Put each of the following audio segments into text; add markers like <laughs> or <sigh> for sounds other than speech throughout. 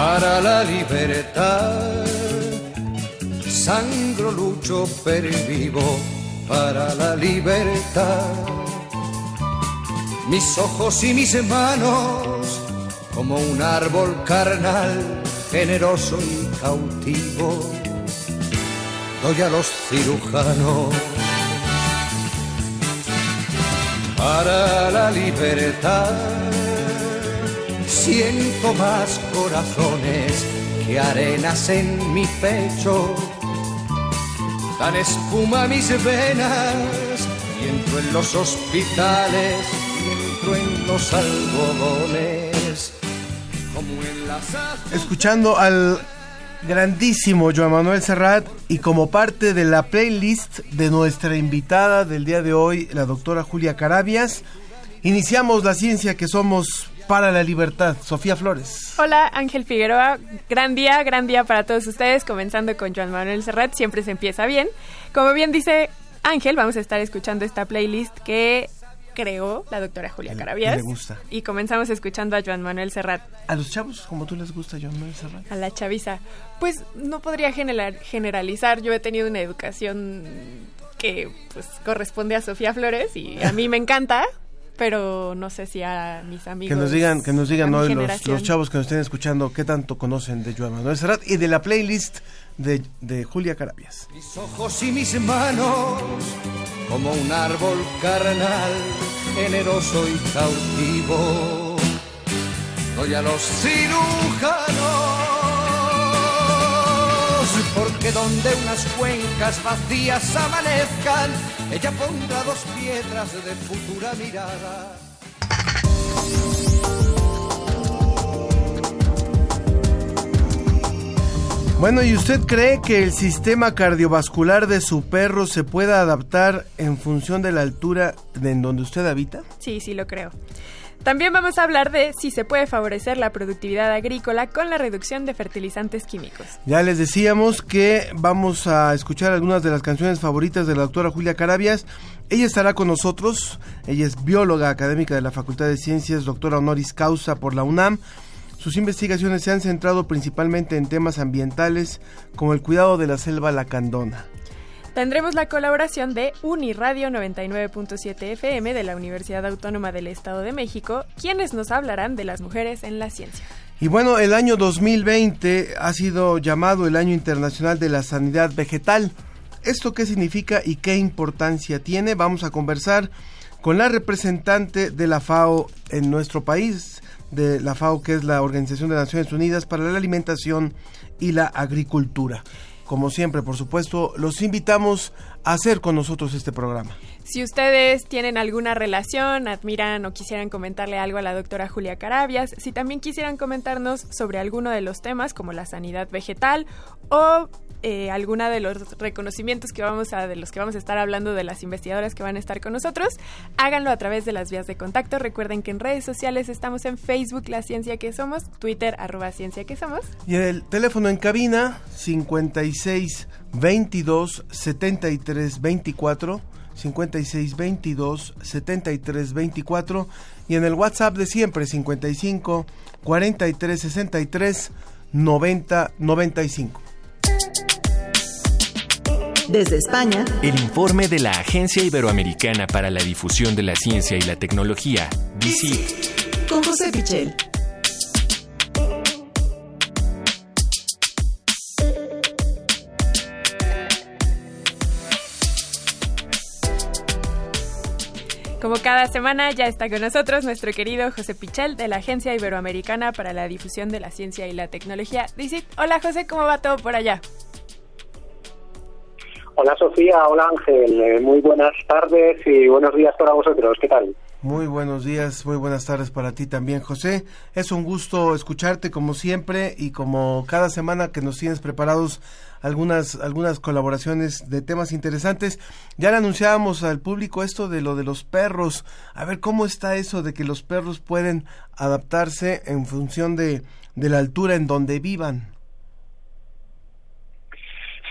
Para la libertad. Sangro, lucho, vivo para la libertad. Mis ojos y mis manos, como un árbol carnal, generoso y cautivo, doy a los cirujanos. Para la libertad Siento más corazones que arenas en mi pecho. Dan espuma mis venas y entro en los hospitales y entro en los algodones. Como en las Escuchando al grandísimo Joan Manuel Serrat y como parte de la playlist de nuestra invitada del día de hoy, la doctora Julia Carabias, iniciamos la ciencia que somos para la libertad. Sofía Flores. Hola, Ángel Figueroa. Gran día, gran día para todos ustedes, comenzando con Joan Manuel Serrat. Siempre se empieza bien. Como bien dice Ángel, vamos a estar escuchando esta playlist que creó la doctora Julia Carabias. Me gusta. Y comenzamos escuchando a Joan Manuel Serrat. ¿A los chavos como tú les gusta Joan Manuel Serrat? A la chaviza. Pues no podría generalizar. Yo he tenido una educación que pues corresponde a Sofía Flores y a mí me encanta, pero no sé si a mis amigos. Que nos digan, que nos digan hoy los, chavos que nos estén escuchando qué tanto conocen de Joan Manuel Serrat y de la playlist de, de Julia Carabias. Mis ojos y mis manos, como un árbol carnal, generoso y cautivo, doy a los cirujanos porque donde unas cuencas vacías amanezcan, ella pondrá dos piedras de futura mirada. Bueno, ¿y usted cree que el sistema cardiovascular de su perro se pueda adaptar en función de la altura en donde usted habita? Sí, sí lo creo. También vamos a hablar de si se puede favorecer la productividad agrícola con la reducción de fertilizantes químicos. Ya les decíamos que vamos a escuchar algunas de las canciones favoritas de la doctora Julia Carabias. Ella estará con nosotros, ella es bióloga académica de la Facultad de Ciencias, doctora honoris causa por la UNAM. Sus investigaciones se han centrado principalmente en temas ambientales como el cuidado de la selva lacandona. Tendremos la colaboración de Uniradio 99.7 FM de la Universidad Autónoma del Estado de México, quienes nos hablarán de las mujeres en la ciencia. Y bueno, el año 2020 ha sido llamado el Año Internacional de la Sanidad Vegetal. ¿Esto qué significa y qué importancia tiene? Vamos a conversar con la representante de la FAO en nuestro país, de la FAO que es la Organización de Naciones Unidas para la Alimentación y la Agricultura como siempre, por supuesto, los invitamos a hacer con nosotros este programa. Si ustedes tienen alguna relación, admiran o quisieran comentarle algo a la doctora Julia Carabias, si también quisieran comentarnos sobre alguno de los temas como la sanidad vegetal o eh, alguna de los reconocimientos que vamos a, de los que vamos a estar hablando de las investigadoras que van a estar con nosotros, háganlo a través de las vías de contacto. Recuerden que en redes sociales estamos en Facebook La Ciencia que Somos, Twitter arroba Ciencia que Somos. Y el teléfono en cabina 56 22 73 24 56 22 73 24 y en el WhatsApp de siempre 55 43 63 90 95. Desde España, el informe de la Agencia Iberoamericana para la Difusión de la Ciencia y la Tecnología, DICIT. Con José Pichel. Como cada semana ya está con nosotros nuestro querido José Pichel de la Agencia Iberoamericana para la Difusión de la Ciencia y la Tecnología. DICIT. Hola José, ¿cómo va todo por allá? Hola Sofía, hola Ángel, eh, muy buenas tardes y buenos días para vosotros, ¿qué tal? Muy buenos días, muy buenas tardes para ti también, José. Es un gusto escucharte como siempre y como cada semana que nos tienes preparados algunas algunas colaboraciones de temas interesantes. Ya le anunciábamos al público esto de lo de los perros. A ver cómo está eso de que los perros pueden adaptarse en función de, de la altura en donde vivan.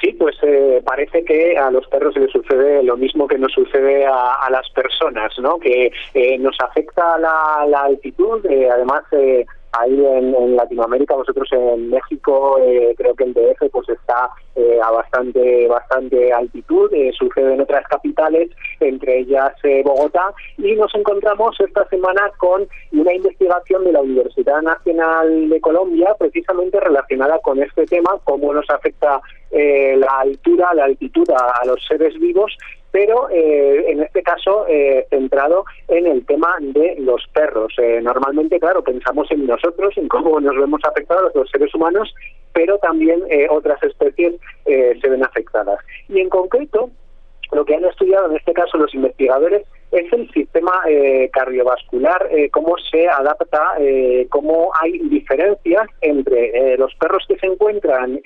Sí, pues eh, parece que a los perros les sucede lo mismo que nos sucede a, a las personas, ¿no? Que eh, nos afecta la, la altitud, eh, además eh, ahí en, en, Latinoamérica, vosotros en México, eh, creo que el DF pues está eh, a bastante bastante altitud, eh, sucede en otras capitales, entre ellas eh, Bogotá, y nos encontramos esta semana con una investigación de la Universidad Nacional de Colombia, precisamente relacionada con este tema, cómo nos afecta eh, la altura, la altitud a los seres vivos pero eh, en este caso eh, centrado en el tema de los perros. Eh, normalmente, claro, pensamos en nosotros, en cómo nos vemos afectados los seres humanos, pero también eh, otras especies eh, se ven afectadas. Y en concreto, lo que han estudiado en este caso los investigadores es el sistema eh, cardiovascular, eh, cómo se adapta, eh, cómo hay diferencias entre los perros que se encuentran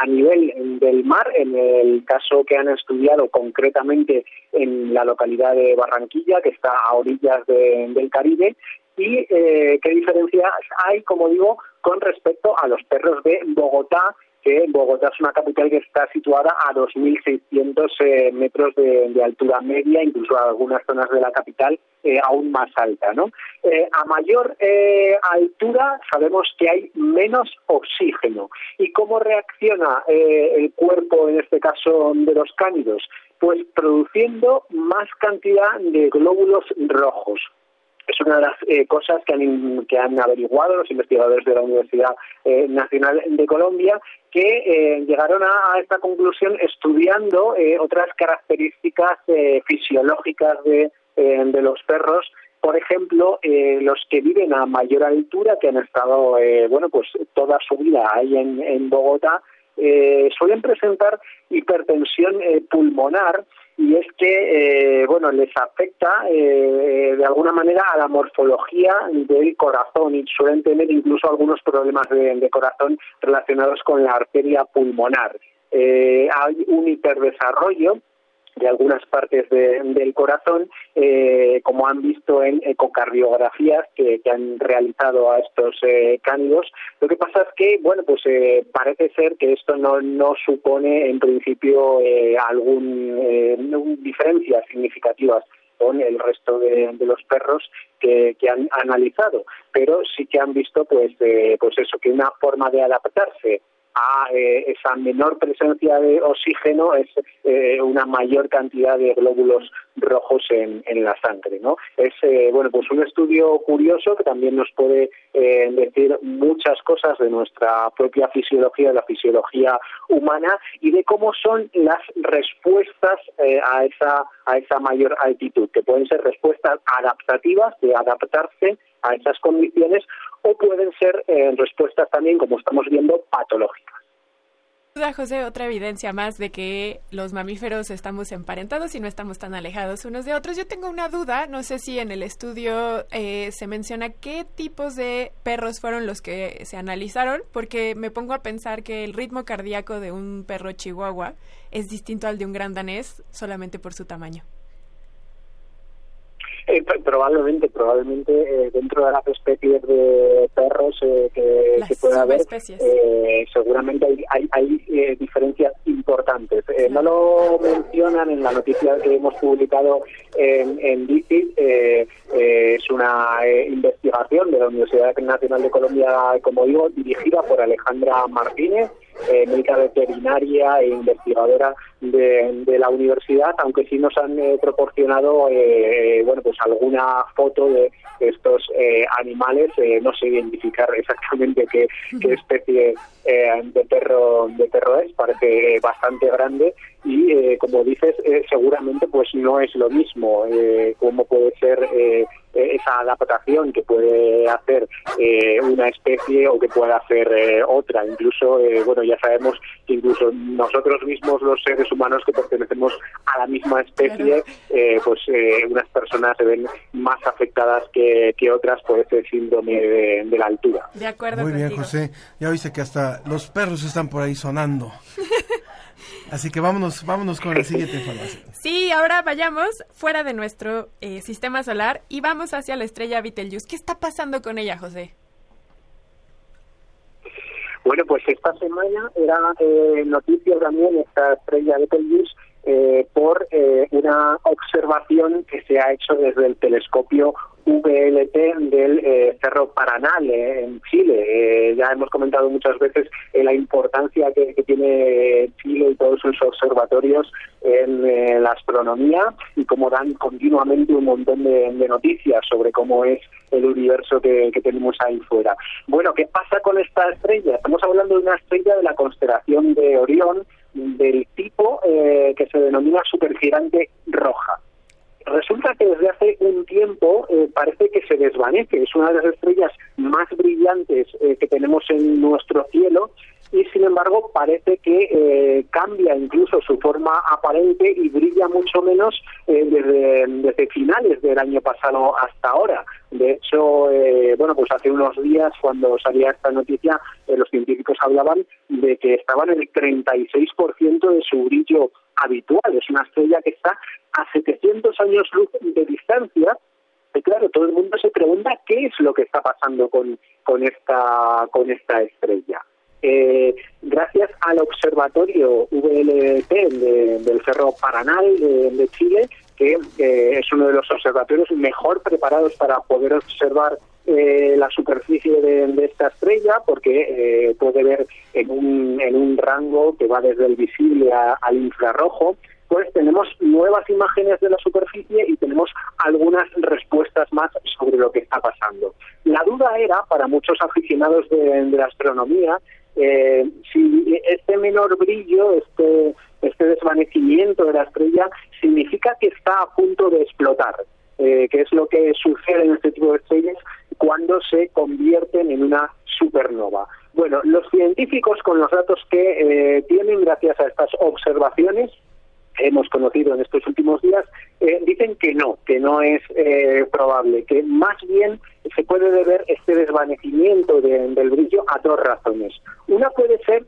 a nivel del mar, en el caso que han estudiado concretamente en la localidad de Barranquilla, que está a orillas de, del Caribe, y qué diferencias hay, como digo, con respecto a los perros de Bogotá, que Bogotá es una capital que está situada a 2.600 eh, metros de, altura media, incluso algunas zonas de la capital eh, aún más alta. ¿no? Eh, a mayor eh, altura sabemos que hay menos oxígeno. ¿Y cómo reacciona el cuerpo, en este caso de los cánidos? Pues produciendo más cantidad de glóbulos rojos es una de las eh, cosas que han, que han averiguado los investigadores de la Universidad eh, Nacional de Colombia, que eh, llegaron a, esta conclusión estudiando otras características fisiológicas de, de los perros. Por ejemplo, eh, los que viven a mayor altura, que han estado, eh, bueno, pues toda su vida ahí en, en Bogotá, eh, suelen presentar hipertensión pulmonar y es que eh, bueno les afecta eh, de alguna manera a la morfología del corazón y suelen tener incluso algunos problemas de, de corazón relacionados con la arteria pulmonar. Eh, hay un hiperdesarrollo de algunas partes de, del corazón, eh, como han visto en ecocardiografías que, que han realizado a estos eh, cánidos. Lo que pasa es que, bueno, pues eh, parece ser que esto no, no supone en principio eh, algún eh, diferencias significativas con el resto de, de los perros que, que, han analizado, pero sí que han visto pues eh, pues eso que una forma de adaptarse a eh, esa menor presencia de oxígeno es eh, una mayor cantidad de glóbulos rojos en, en la sangre, ¿no? Es eh, bueno pues un estudio curioso que también nos puede eh, decir muchas cosas de nuestra propia fisiología, de la fisiología humana y de cómo son las respuestas eh, a esa a esa mayor altitud, que pueden ser respuestas adaptativas de adaptarse a esas condiciones o pueden ser eh, respuestas también, como estamos viendo, patológicas. José, otra evidencia más de que los mamíferos estamos emparentados y no estamos tan alejados unos de otros. Yo tengo una duda, no sé si en el estudio eh, se menciona qué tipos de perros fueron los que se analizaron, porque me pongo a pensar que el ritmo cardíaco de un perro chihuahua es distinto al de un gran danés solamente por su tamaño. Eh, probablemente, probablemente eh, dentro de las especies de perros eh, que, que pueda haber, eh, seguramente hay, hay, hay eh, diferencias importantes. No lo mencionan en la noticia que hemos publicado en, en eh, eh, es una investigación de la Universidad Nacional de Colombia, como digo, dirigida por Alejandra Martínez, eh, médica veterinaria e investigadora de, de, la universidad, aunque sí nos han eh, proporcionado eh, bueno pues alguna foto de estos eh, animales, no sé identificar exactamente qué, qué especie de perro de perro es, parece bastante grande y eh, como dices eh, seguramente pues no es lo mismo eh, cómo puede ser eh, eh, esa adaptación que puede hacer eh, una especie o que puede hacer eh, otra incluso eh, bueno ya sabemos que incluso nosotros mismos los seres humanos que pertenecemos a la misma especie eh, pues eh, unas personas se ven más afectadas que, que otras por ese síndrome de, de la altura De acuerdo Muy bien. José. Ya viste que hasta los perros están por ahí sonando. <laughs> Así que vámonos, vámonos con la siguiente información. Sí, ahora vayamos fuera de nuestro eh, sistema solar y vamos hacia la estrella Betelgeuse. ¿Qué está pasando con ella, José? Bueno, pues esta semana era eh, noticia también esta estrella Betelgeuse eh, por eh, una observación que se ha hecho desde el telescopio VLT del eh, Cerro Paranal eh, en Chile. Ya hemos comentado muchas veces la importancia que, tiene Chile y todos sus observatorios en la astronomía y cómo dan continuamente un montón de, noticias sobre cómo es el universo que tenemos ahí fuera. Bueno, ¿qué pasa con esta estrella? Estamos hablando de una estrella de la constelación de Orión del tipo eh, que se denomina supergigante roja. Resulta que desde hace un tiempo eh, parece que se desvanece. Es una de las estrellas más brillantes eh, que tenemos en nuestro cielo y sin embargo parece que eh, cambia incluso su forma aparente y brilla mucho menos eh, desde, finales del año pasado hasta ahora. De hecho, eh, bueno, pues hace unos días cuando salía esta noticia, eh, los científicos hablaban de que estaban el 36% de su brillo habitual. Es una estrella que está a 700 años luz de distancia y claro, todo el mundo se pregunta qué es lo que está pasando con, con, esta, con esta estrella. Eh, gracias al observatorio VLT de- del Cerro Paranal de, Chile, que eh, es uno de los observatorios mejor preparados para poder observar eh, la superficie de, esta estrella, porque puede ver en un, en un rango que va desde el visible al infrarrojo, pues tenemos nuevas imágenes de la superficie y tenemos algunas respuestas más sobre lo que está pasando. La duda era, para muchos aficionados de, de la astronomía, eh, si este menor brillo, este, este desvanecimiento de la estrella, significa que está a punto de explotar, eh, que es lo que sucede en este tipo de estrellas cuando se convierten en una supernova. Bueno, los científicos con los datos que eh, tienen gracias a estas observaciones hemos conocido en estos últimos días, eh, dicen que no, que no es eh, probable, que más bien se puede deber este desvanecimiento de- del brillo a dos razones. Una puede ser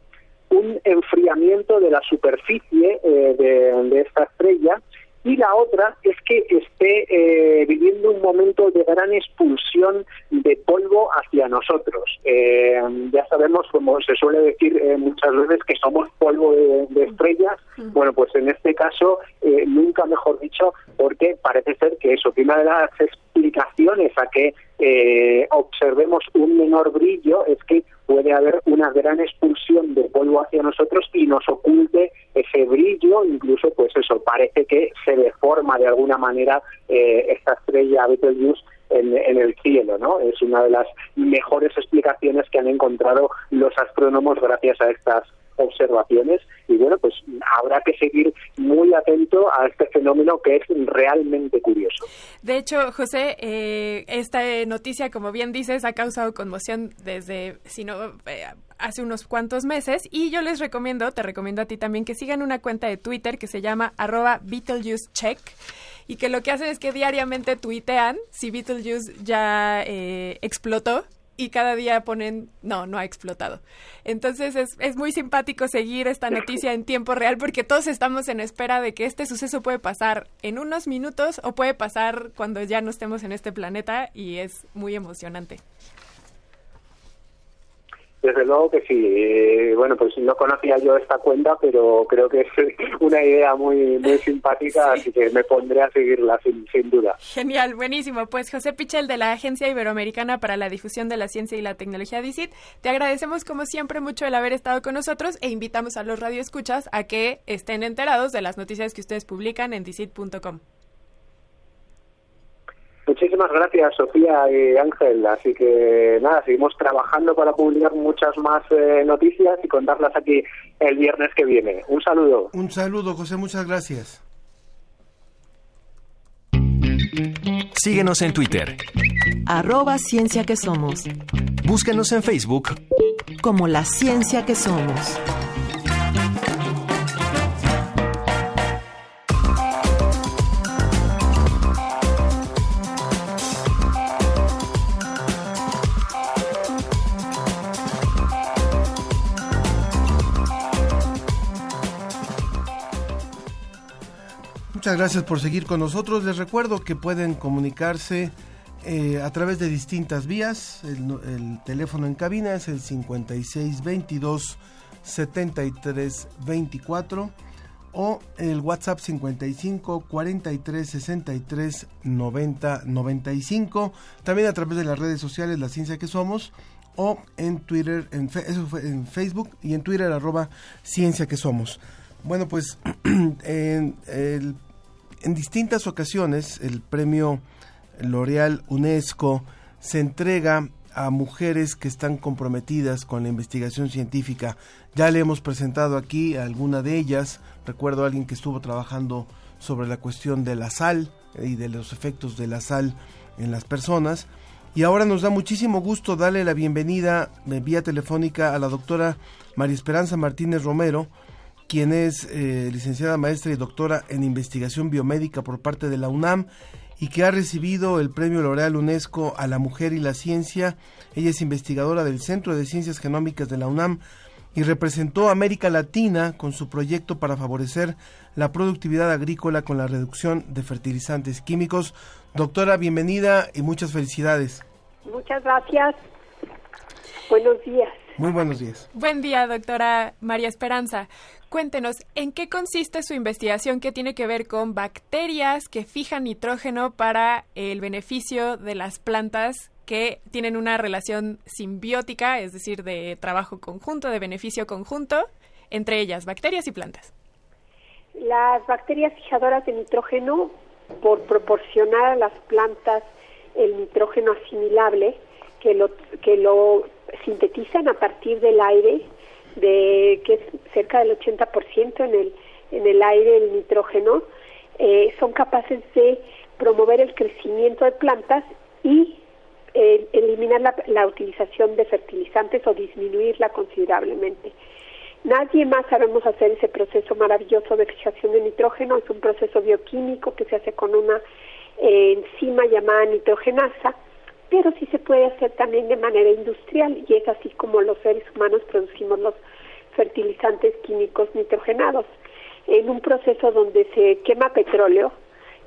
un enfriamiento de la superficie eh, de esta estrella y la otra es que esté eh, viviendo un momento de gran expulsión de polvo hacia nosotros. Eh, ya sabemos, como se suele decir eh, muchas veces, que somos polvo de, de estrellas. Bueno, pues en este caso, eh, nunca mejor dicho, porque parece ser que eso, que una de las explicaciones a que eh, observemos un menor brillo es que puede haber una gran expulsión de polvo hacia nosotros y nos oculte ese brillo, incluso pues eso, parece que se deforma de alguna manera eh, esta estrella Betelgeuse en, en el cielo, ¿no? Es una de las mejores explicaciones que han encontrado los astrónomos gracias a estas observaciones y bueno, pues habrá que seguir muy atento a este fenómeno que es realmente curioso. De hecho, José, eh, esta noticia, como bien dices, ha causado conmoción desde, si no, eh, hace unos cuantos meses. Y yo les recomiendo, te recomiendo a ti también, que sigan una cuenta de Twitter que se llama arroba BeetlejuiceCheck y que lo que hacen es que diariamente tuitean si Beetlejuice ya eh, explotó y cada día ponen, no, no ha explotado. Entonces es, es muy simpático seguir esta noticia en tiempo real porque todos estamos en espera de que este suceso puede pasar en unos minutos o puede pasar cuando ya no estemos en este planeta y es muy emocionante. Desde luego que sí. Eh, bueno, pues no conocía yo esta cuenta, pero creo que es <laughs> una idea muy muy simpática, así que me pondré a seguirla sin, sin duda. Genial, buenísimo. Pues José Pichel de la Agencia Iberoamericana para la Difusión de la Ciencia y la Tecnología DICIT, te agradecemos como siempre mucho el haber estado con nosotros e invitamos a los radioescuchas a que estén enterados de las noticias que ustedes publican en DICIT.com. Muchísimas gracias, Sofía y Ángel. Así que nada, seguimos trabajando para publicar muchas más eh, noticias y contarlas aquí el viernes que viene. Un saludo. Un saludo, José, muchas gracias. Síguenos en Twitter. Arroba Ciencia que Somos. Búscanos en Facebook Como la ciencia que somos. Muchas gracias por seguir con nosotros. Les recuerdo que pueden comunicarse eh, a través de distintas vías. El, el teléfono en cabina es el 5622 7324 o el WhatsApp 55 43 63 90 95. También a través de las redes sociales La Ciencia que Somos o en Twitter, en, eso fue en Facebook y en Twitter arroba Ciencia que Somos. Bueno, pues <clears throat> en, el- en distintas ocasiones el premio L'Oreal UNESCO se entrega a mujeres que están comprometidas con la investigación científica. Ya le hemos presentado aquí a alguna de ellas. Recuerdo a alguien que estuvo trabajando sobre la cuestión de la sal y de los efectos de la sal en las personas. Y ahora nos da muchísimo gusto darle la bienvenida eh, vía telefónica a la doctora María Esperanza Martínez Romero, quien es eh, licenciada maestra y doctora en investigación biomédica por parte de la UNAM y que ha recibido el premio L'Oreal UNESCO a la mujer y la ciencia. Ella es investigadora del Centro de Ciencias Genómicas de la UNAM y representó a América Latina con su proyecto para favorecer la productividad agrícola con la reducción de fertilizantes químicos. Doctora, bienvenida y muchas felicidades. Muchas gracias. Buenos días. Muy buenos días. Buen día, doctora María Esperanza. Cuéntenos, ¿en qué consiste su investigación que tiene que ver con bacterias que fijan nitrógeno para el beneficio de las plantas que tienen una relación simbiótica, es decir, de trabajo conjunto, de beneficio conjunto, entre ellas bacterias y plantas? Las bacterias fijadoras de nitrógeno, por proporcionar a las plantas el nitrógeno asimilable, que lo, que lo sintetizan a partir del aire, de que es cerca del 80% en el, en el aire el nitrógeno, eh, son capaces de promover el crecimiento de plantas y eh, eliminar la, la utilización de fertilizantes o disminuirla considerablemente. Nadie más sabemos hacer ese proceso maravilloso de fijación de nitrógeno. Es un proceso bioquímico que se hace con una eh, enzima llamada nitrogenasa, pero sí se puede hacer también de manera industrial y es así como los seres humanos producimos los fertilizantes químicos nitrogenados. En un proceso donde se quema petróleo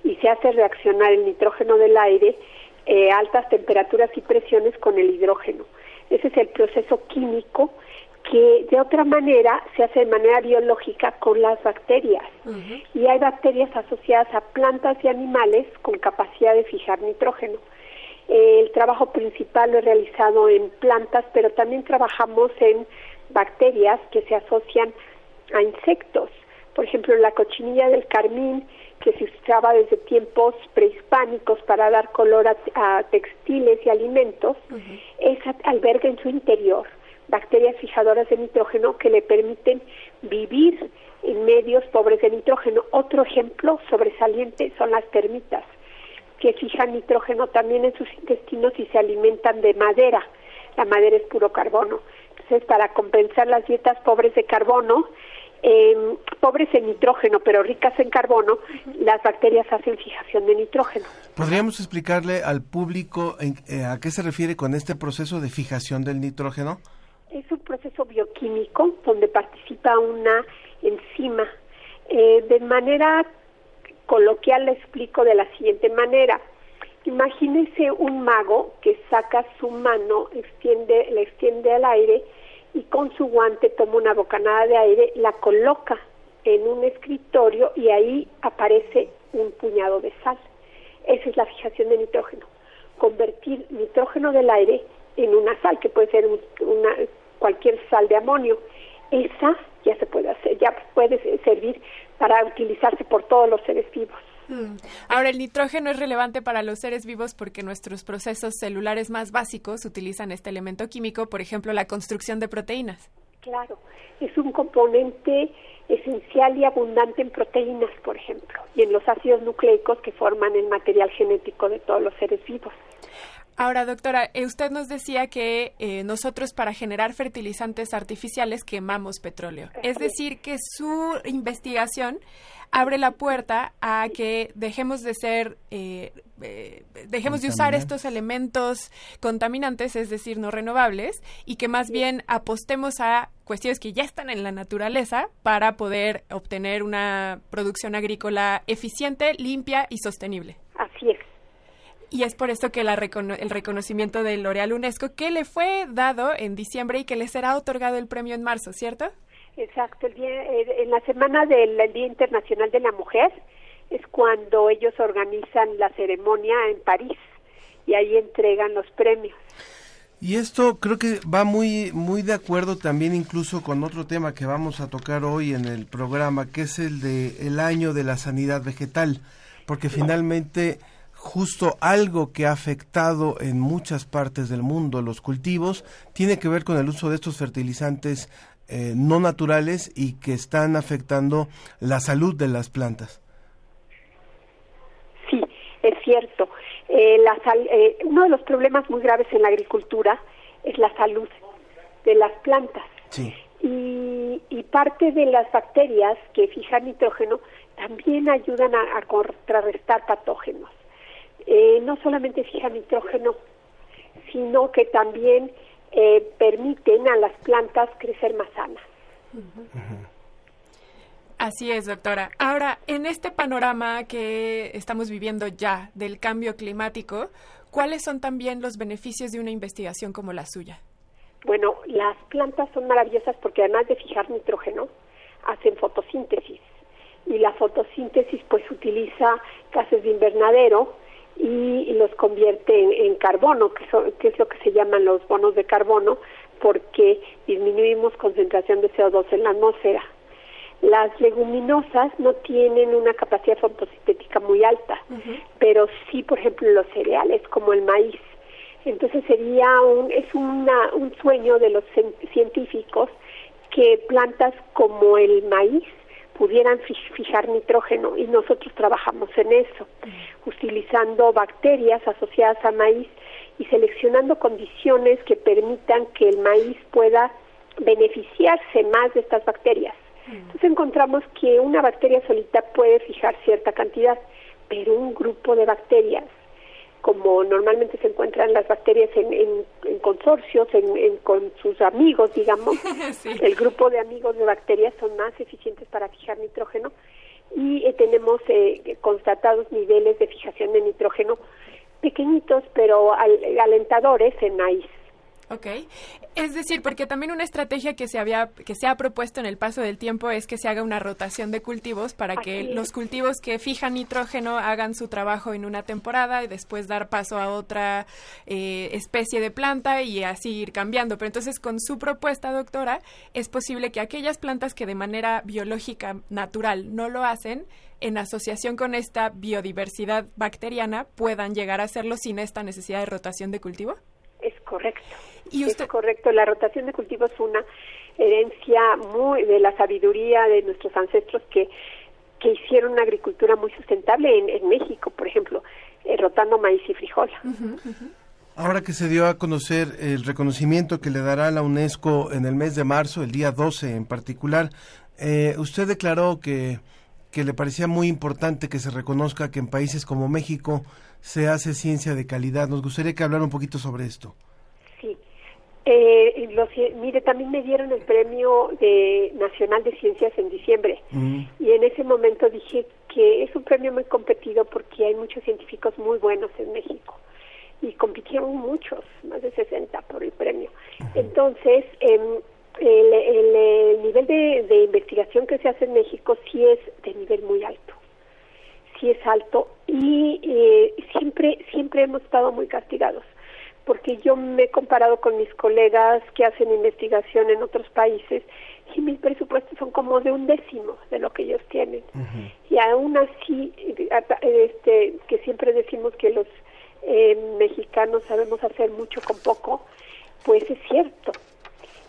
y se hace reaccionar el nitrógeno del aire eh, a altas temperaturas y presiones con el hidrógeno. Ese es el proceso químico que de otra manera se hace de manera biológica con las bacterias. Y hay bacterias asociadas a plantas y animales con capacidad de fijar nitrógeno. El trabajo principal lo he realizado en plantas, pero también trabajamos en bacterias que se asocian a insectos. Por ejemplo, la cochinilla del carmín, que se usaba desde tiempos prehispánicos para dar color a, a textiles y alimentos, esa alberga en su interior bacterias fijadoras de nitrógeno que le permiten vivir en medios pobres de nitrógeno. Otro ejemplo sobresaliente son las termitas, que fijan nitrógeno también en sus intestinos y se alimentan de madera. La madera es puro carbono. Entonces, para compensar las dietas pobres de carbono, eh, pobres en nitrógeno, pero ricas en carbono, las bacterias hacen fijación de nitrógeno. ¿Podríamos explicarle al público en- eh, a qué se refiere con este proceso de fijación del nitrógeno? Es un proceso bioquímico donde participa una enzima. Eh, de manera coloquial le explico de la siguiente manera. Imagínese un mago que saca su mano, extiende, la extiende al aire y con su guante toma una bocanada de aire, la coloca en un escritorio y ahí aparece un puñado de sal. Esa es la fijación de nitrógeno. Convertir nitrógeno del aire en una sal, que puede ser un- una, cualquier sal de amonio. Esa ya se puede hacer, ya puede servir para utilizarse por todos los seres vivos. Mm. Ahora, el nitrógeno es relevante para los seres vivos porque nuestros procesos celulares más básicos utilizan este elemento químico, por ejemplo, la construcción de proteínas. Claro, es un componente esencial y abundante en proteínas, por ejemplo, y en los ácidos nucleicos que forman el material genético de todos los seres vivos. Ahora, doctora, eh, usted nos decía que eh, nosotros para generar fertilizantes artificiales quemamos petróleo. Es decir, que su investigación abre la puerta a que dejemos de ser, eh, dejemos de usar estos elementos contaminantes, es decir, no renovables, y que más bien apostemos a cuestiones que ya están en la naturaleza para poder obtener una producción agrícola eficiente, limpia y sostenible. Así es. Y es por esto que el reconocimiento del L'Oreal UNESCO, que le fue dado en diciembre y que le será otorgado el premio en marzo, ¿cierto? Exacto, el día, eh, en la semana del Día Internacional de la Mujer es cuando ellos organizan la ceremonia en París y ahí entregan los premios. Y esto creo que va muy muy de acuerdo también incluso con otro tema que vamos a tocar hoy en el programa, que es el de el año de la sanidad vegetal, porque finalmente justo algo que ha afectado en muchas partes del mundo los cultivos tiene que ver con el uso de estos fertilizantes eh, no naturales y que están afectando la salud de las plantas. Sí, es cierto. Eh, la eh, uno de los problemas muy graves en la agricultura es la salud de las plantas. Sí. Y, y parte de las bacterias que fijan nitrógeno también ayudan a contrarrestar patógenos. Eh, no solamente fija nitrógeno, sino que también eh, permiten a las plantas crecer más sanas. Así es, doctora. Ahora, en este panorama que estamos viviendo ya del cambio climático, ¿cuáles son también los beneficios de una investigación como la suya? Bueno, las plantas son maravillosas porque además de fijar nitrógeno, hacen fotosíntesis. Y la fotosíntesis pues utiliza gases de invernadero y los convierte en, carbono, que, que es lo que se llaman los bonos de carbono, porque disminuimos concentración de CO2 en la atmósfera. Las leguminosas no tienen una capacidad fotosintética muy alta, pero sí, por ejemplo, los cereales como el maíz. Entonces sería un es una, un sueño de los científicos que plantas como el maíz pudieran fijar nitrógeno y nosotros trabajamos en eso, utilizando bacterias asociadas a maíz y seleccionando condiciones que permitan que el maíz pueda beneficiarse más de estas bacterias. Entonces encontramos que una bacteria solita puede fijar cierta cantidad, pero un grupo de bacterias como normalmente se encuentran las bacterias en, consorcios, en, con sus amigos, digamos, <laughs> el grupo de amigos de bacterias son más eficientes para fijar nitrógeno y eh, tenemos eh, constatados niveles de fijación de nitrógeno pequeñitos pero alentadores en maíz. Ok. Es decir, porque también una estrategia que se había que se ha propuesto en el paso del tiempo es que se haga una rotación de cultivos para que los cultivos que fijan nitrógeno hagan su trabajo en una temporada y después dar paso a otra eh, especie de planta y así ir cambiando. Pero entonces con su propuesta, doctora, es posible que aquellas plantas que de manera biológica natural no lo hacen en asociación con esta biodiversidad bacteriana puedan llegar a hacerlo sin esta necesidad de rotación de cultivo? Es correcto. ¿Y usted? Es correcto. La rotación de cultivos es una herencia muy de la sabiduría de nuestros ancestros que, que hicieron una agricultura muy sustentable en, México, por ejemplo, eh, rotando maíz y frijol. Ahora que se dio a conocer el reconocimiento que le dará la UNESCO en el mes de marzo, el día 12 en particular, eh, usted declaró que, que le parecía muy importante que se reconozca que en países como México se hace ciencia de calidad. Nos gustaría que hablara un poquito sobre esto. Eh, los, mire, también me dieron el premio de Nacional de Ciencias en diciembre. Mm. y en ese momento dije que es un premio muy competido porque hay muchos científicos muy buenos en México. Y compitieron muchos, más de 60 por el premio. Entonces, em, el, el, nivel de, de investigación que se hace en México sí es de nivel muy alto. Sí es alto y eh, siempre siempre hemos estado muy castigados porque yo me he comparado con mis colegas que hacen investigación en otros países y mis presupuestos son como de un décimo de lo que ellos tienen. Y aún así, este, que siempre decimos que los eh, mexicanos sabemos hacer mucho con poco, pues es cierto.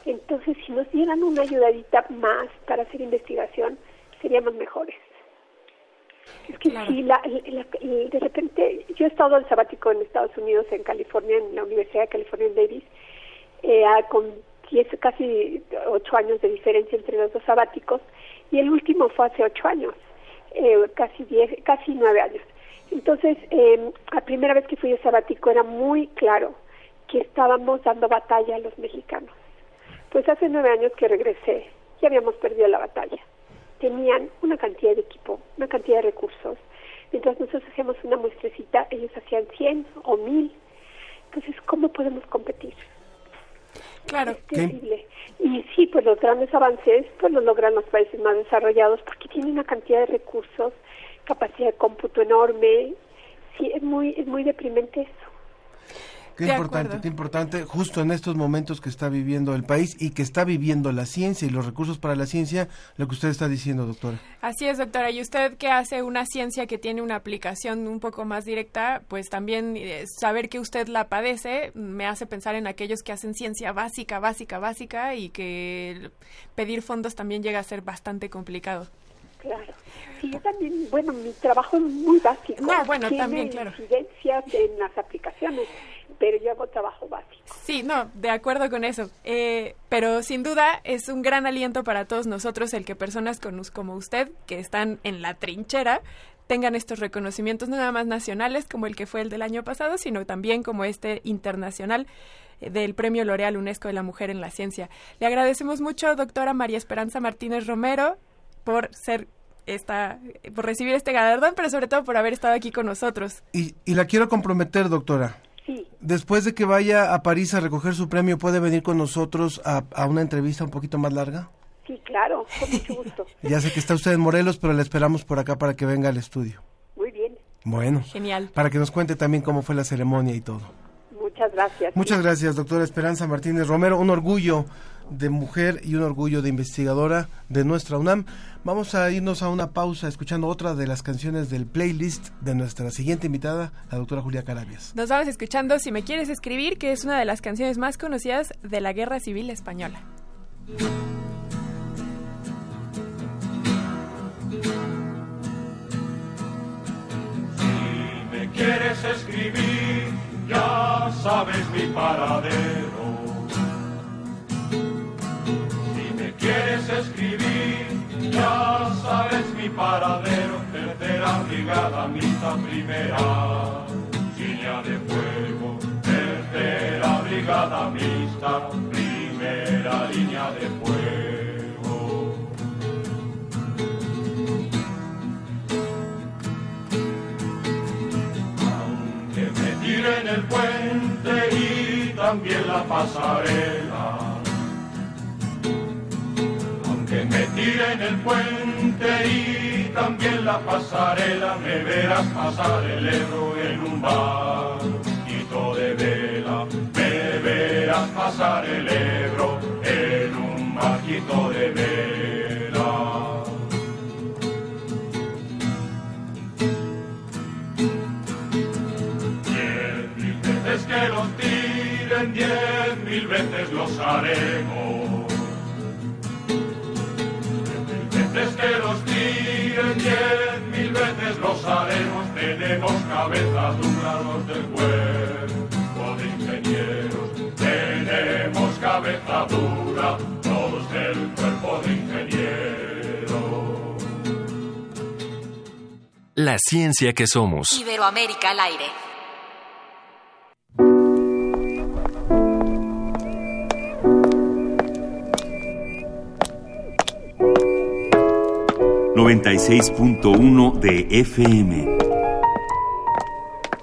Entonces, si nos dieran una ayudadita más para hacer investigación, seríamos mejores. Es que si la, de repente, yo he estado en sabático en Estados Unidos, en California, en la Universidad de California en Davis, eh, con diez, casi ocho años de diferencia entre los dos sabáticos, y el último fue hace ocho años, eh, casi diez, casi nueve años. Entonces, eh, la primera vez que fui a sabático era muy claro que estábamos dando batalla a los mexicanos. Pues hace nueve años que regresé, ya habíamos perdido la batalla. Tenían una cantidad de equipo, una cantidad de recursos. Mientras nosotros hacíamos una muestrecita, ellos hacían 100 o 1000. Entonces, ¿cómo podemos competir? Claro. Es terrible. Y sí, pues los grandes avances pues los logran los países más desarrollados porque tienen una cantidad de recursos, capacidad de cómputo enorme. Sí, es muy, es muy deprimente eso. Qué importante, qué importante, justo en estos momentos que está viviendo el país y que está viviendo la ciencia y los recursos para la ciencia, lo que usted está diciendo, doctora. Así es, doctora. Y usted que hace una ciencia que tiene una aplicación un poco más directa, pues también eh, saber que usted la padece me hace pensar en aquellos que hacen ciencia básica, básica, básica y que pedir fondos también llega a ser bastante complicado. Claro. Sí, yo también, bueno, mi trabajo es muy básico. No, bueno, Tiene también, claro. incidencias en las aplicaciones, pero yo hago trabajo básico. Sí, no, de acuerdo con eso. Eh, pero sin duda es un gran aliento para todos nosotros el que personas con, como usted, que están en la trinchera, tengan estos reconocimientos no nada más nacionales como el que fue el del año pasado, sino también como este internacional eh, del Premio L'Oreal UNESCO de la Mujer en la Ciencia. Le agradecemos mucho, doctora María Esperanza Martínez Romero, por ser esta, por recibir este galardón, pero sobre todo por haber estado aquí con nosotros. Y, y la quiero comprometer, doctora. Sí, Después de que vaya a París a recoger su premio, ¿puede venir con nosotros a, a una entrevista un poquito más larga? sí, claro, con mucho gusto. <laughs> Ya sé que está usted en Morelos, pero le esperamos por acá para que venga al estudio. Muy bien, Bueno, Genial. para que nos cuente también cómo fue la ceremonia y todo. muchas gracias. Muchas gracias, doctora Esperanza Martínez Romero. Un orgullo de mujer y un orgullo de investigadora de nuestra UNAM. Vamos a irnos a una pausa escuchando otra de las canciones del playlist de nuestra siguiente invitada, la doctora Julia Carabias. Nos vamos escuchando Si me quieres escribir, que es una de las canciones más conocidas de la Guerra Civil Española. Si me quieres escribir, ya sabes mi paradero. Quieres escribir, ya sabes mi paradero. Tercera brigada, misa primera, línea de fuego. Tercera brigada mixta, primera línea de fuego. que me tiren el puente y también la pasarela. Tiren el puente y también la pasarela, me verás pasar el Ebro en un barquito de vela. Me verás pasar el Ebro en un barquito de vela. Diez mil veces que los tiren, diez mil veces los haremos. Que los tiren, diez mil veces los haremos. Tenemos cabeza dura los del cuerpo de ingenieros. Tenemos cabeza dura los del cuerpo de ingenieros. La ciencia que somos. Iberoamérica al aire. ...96.1 de FM.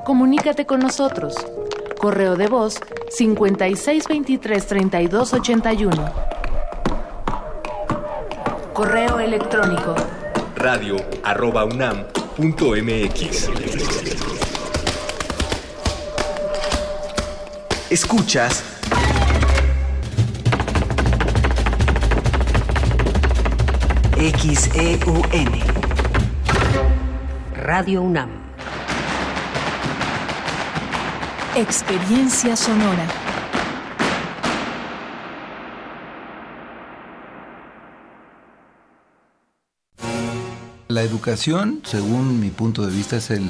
Comunícate con nosotros. Correo de voz 5623-3281. Correo electrónico Radio arroba unam punto mx. Escuchas XEUN Radio UNAM. Experiencia sonora. La educación, según mi punto de vista, es el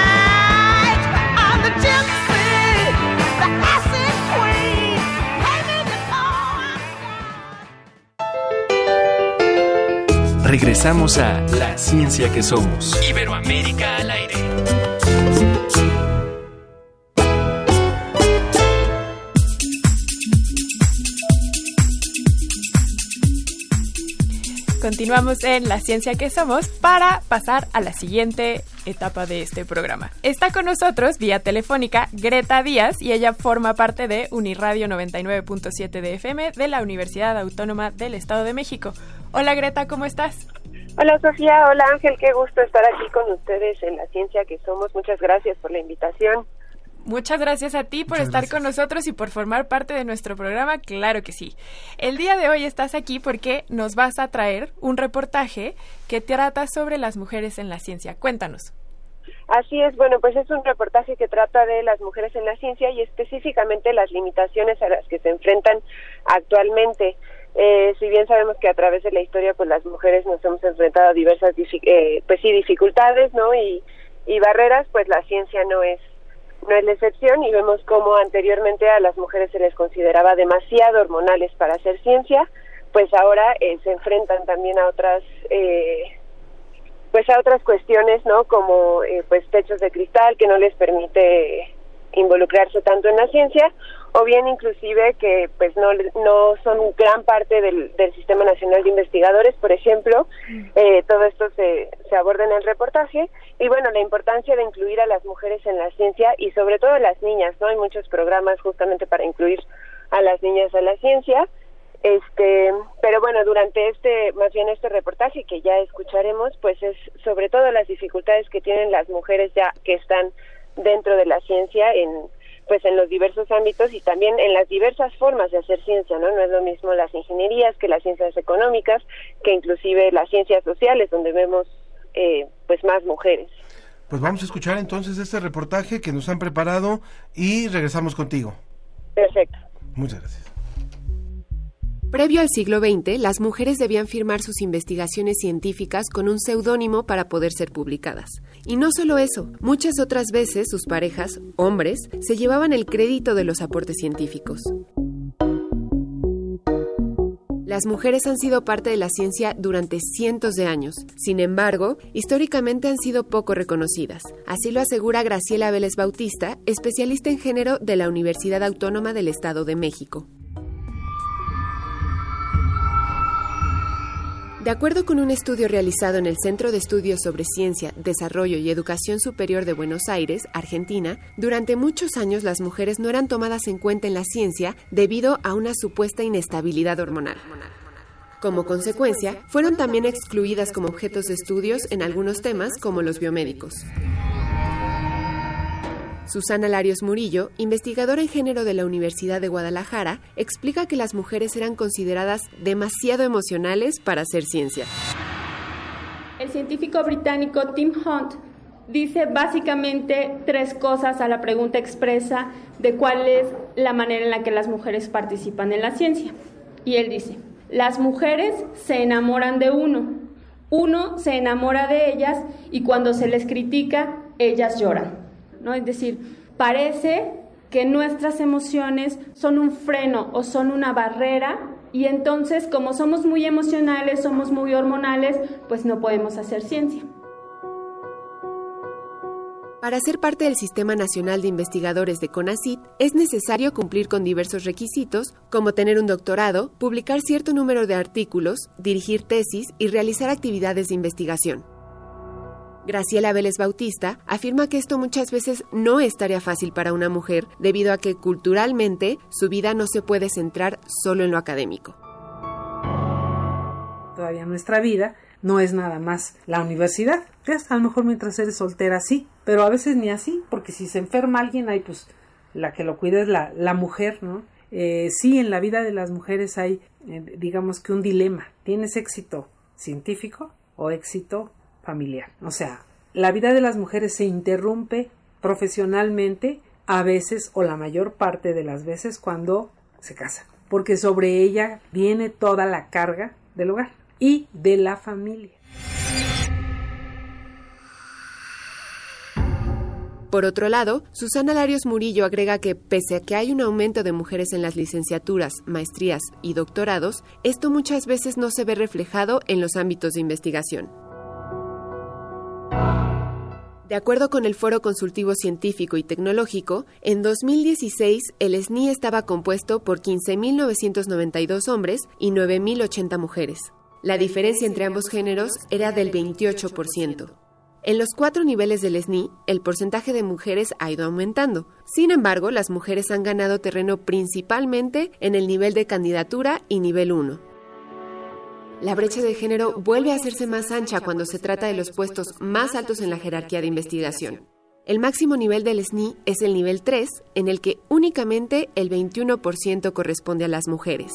Regresamos a La Ciencia que Somos. Iberoamérica al aire. Continuamos en La Ciencia que Somos para pasar a la siguiente etapa de este programa. Está con nosotros vía telefónica Greta Díaz y ella forma parte de Uniradio 99.7 de FM de la Universidad Autónoma del Estado de México. Hola Greta, ¿cómo estás? Hola Sofía, hola Ángel, qué gusto estar aquí con ustedes en La Ciencia que Somos. Muchas gracias por la invitación. Muchas gracias a ti por estar con nosotros y por formar parte de nuestro programa, claro que sí. El día de hoy estás aquí porque nos vas a traer un reportaje que trata sobre las mujeres en la ciencia. Cuéntanos. Así es, bueno, pues es un reportaje que trata de las mujeres en la ciencia y específicamente las limitaciones a las que se enfrentan actualmente. Eh, si bien sabemos que a través de la historia, pues las mujeres nos hemos enfrentado a diversas, eh, pues sí, dificultades, ¿no? Y, y barreras, pues la ciencia no es no es la excepción y vemos cómo anteriormente a las mujeres se les consideraba demasiado hormonales para hacer ciencia, pues ahora eh, se enfrentan también a otras eh, pues a otras cuestiones, ¿no? Como eh, pues techos de cristal que no les permite involucrarse tanto en la ciencia o bien inclusive que pues no no son gran parte del, del sistema nacional de investigadores por ejemplo eh, todo esto se, se aborda en el reportaje. Y bueno la importancia de incluir a las mujeres en la ciencia y sobre todo a las niñas no hay muchos programas justamente para incluir a las niñas a la ciencia. Este pero bueno durante este más bien este reportaje que ya escucharemos pues es sobre todo las dificultades que tienen las mujeres ya que están dentro de la ciencia en pues en los diversos ámbitos y también en las diversas formas de hacer ciencia, ¿no? No es lo mismo las ingenierías que las ciencias económicas, que inclusive las ciencias sociales, donde vemos eh, pues más mujeres. Pues vamos a escuchar entonces este reportaje que nos han preparado y regresamos contigo. Perfecto. Muchas gracias. Previo al siglo XX, las mujeres debían firmar sus investigaciones científicas con un seudónimo para poder ser publicadas. Y no solo eso, muchas otras veces sus parejas, hombres, se llevaban el crédito de los aportes científicos. Las mujeres han sido parte de la ciencia durante cientos de años. Sin embargo, históricamente han sido poco reconocidas. Así lo asegura Graciela Vélez Bautista, especialista en género de la Universidad Autónoma del Estado de México. De acuerdo con un estudio realizado en el Centro de Estudios sobre Ciencia, Desarrollo y Educación Superior de Buenos Aires, Argentina, durante muchos años las mujeres no eran tomadas en cuenta en la ciencia debido a una supuesta inestabilidad hormonal. Como consecuencia, fueron también excluidas como objetos de estudios en algunos temas como los biomédicos. Susana Larios Murillo, investigadora en género de la Universidad de Guadalajara, explica que las mujeres eran consideradas demasiado emocionales para hacer ciencia. El científico británico Tim Hunt dice básicamente tres cosas a la pregunta expresa de cuál es la manera en la que las mujeres participan en la ciencia. Y él dice, las mujeres se enamoran de uno, uno se enamora de ellas y cuando se les critica, ellas lloran. ¿No? Es decir, parece que nuestras emociones son un freno o son una barrera y entonces como somos muy emocionales, somos muy hormonales, pues no podemos hacer ciencia. Para ser parte del Sistema Nacional de Investigadores de CONACYT es necesario cumplir con diversos requisitos como tener un doctorado, publicar cierto número de artículos, dirigir tesis y realizar actividades de investigación. Graciela Vélez Bautista afirma que esto muchas veces no es tarea fácil para una mujer debido a que culturalmente su vida no se puede centrar solo en lo académico. Todavía nuestra vida no es nada más la universidad. A lo mejor mientras eres soltera sí, pero a veces ni así, porque si se enferma alguien, hay pues la que lo cuida es la, la mujer, ¿no? Eh, sí, en la vida de las mujeres hay, eh, digamos que un dilema. ¿Tienes éxito científico o éxito familiar. O sea, la vida de las mujeres se interrumpe profesionalmente a veces o la mayor parte de las veces cuando se casan, porque sobre ella viene toda la carga del hogar y de la familia. Por otro lado, Susana Larios Murillo agrega que pese a que hay un aumento de mujeres en las licenciaturas, maestrías y doctorados, esto muchas veces no se ve reflejado en los ámbitos de investigación. De acuerdo con el Foro Consultivo Científico y Tecnológico, en 2016 el SNI estaba compuesto por 15.992 hombres y 9.080 mujeres. La diferencia entre ambos géneros era del 28%. En los cuatro niveles del SNI, el porcentaje de mujeres ha ido aumentando. Sin embargo, las mujeres han ganado terreno principalmente en el nivel de candidatura y nivel 1 la brecha de género vuelve a hacerse más ancha cuando se trata de los puestos más altos en la jerarquía de investigación. El máximo nivel del SNI es el nivel 3, en el que únicamente el 21% corresponde a las mujeres.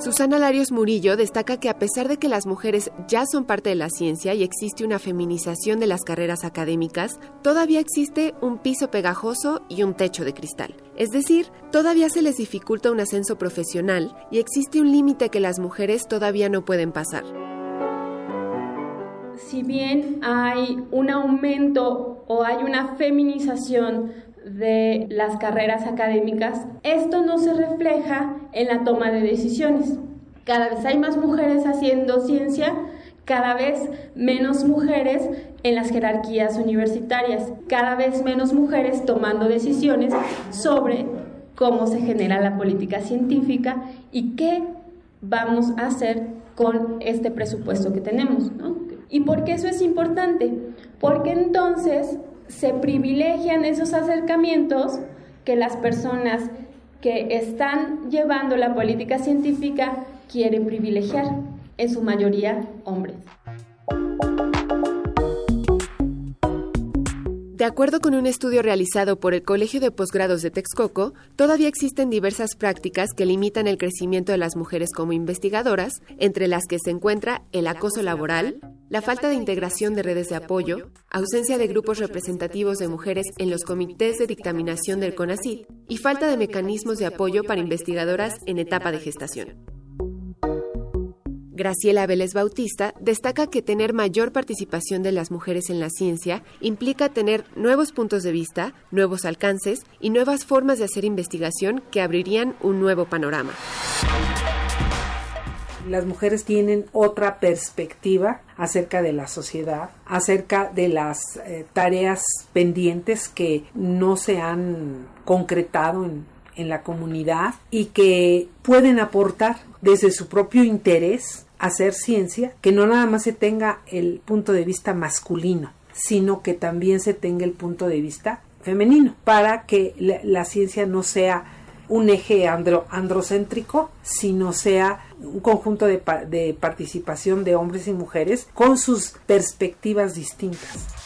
Susana Larios Murillo destaca que a pesar de que las mujeres ya son parte de la ciencia y existe una feminización de las carreras académicas, todavía existe un piso pegajoso y un techo de cristal. Es decir, todavía se les dificulta un ascenso profesional y existe un límite que las mujeres todavía no pueden pasar. Si bien hay un aumento o hay una feminización de las carreras académicas, esto no se refleja en la toma de decisiones. Cada vez hay más mujeres haciendo ciencia, cada vez menos mujeres en las jerarquías universitarias, cada vez menos mujeres tomando decisiones sobre cómo se genera la política científica y qué vamos a hacer con este presupuesto que tenemos. ¿Y por qué eso es importante? Porque entonces se privilegian esos acercamientos que las personas que están llevando la política científica quieren privilegiar, en su mayoría hombres. De acuerdo con un estudio realizado por el Colegio de Posgrados de Texcoco, todavía existen diversas prácticas que limitan el crecimiento de las mujeres como investigadoras, entre las que se encuentra el acoso laboral, la falta de integración de redes de apoyo, ausencia de grupos representativos de mujeres en los comités de dictaminación del CONACYT y falta de mecanismos de apoyo para investigadoras en etapa de gestación. Graciela Vélez Bautista destaca que tener mayor participación de las mujeres en la ciencia implica tener nuevos puntos de vista, nuevos alcances y nuevas formas de hacer investigación que abrirían un nuevo panorama. Las mujeres tienen otra perspectiva acerca de la sociedad, acerca de las eh, tareas pendientes que no se han concretado en, en la comunidad y que pueden aportar desde su propio interés hacer ciencia, que no nada más se tenga el punto de vista masculino, sino que también se tenga el punto de vista femenino, para que la, la ciencia no sea un eje andro, androcéntrico, sino sea un conjunto de, de participación de hombres y mujeres con sus perspectivas distintas.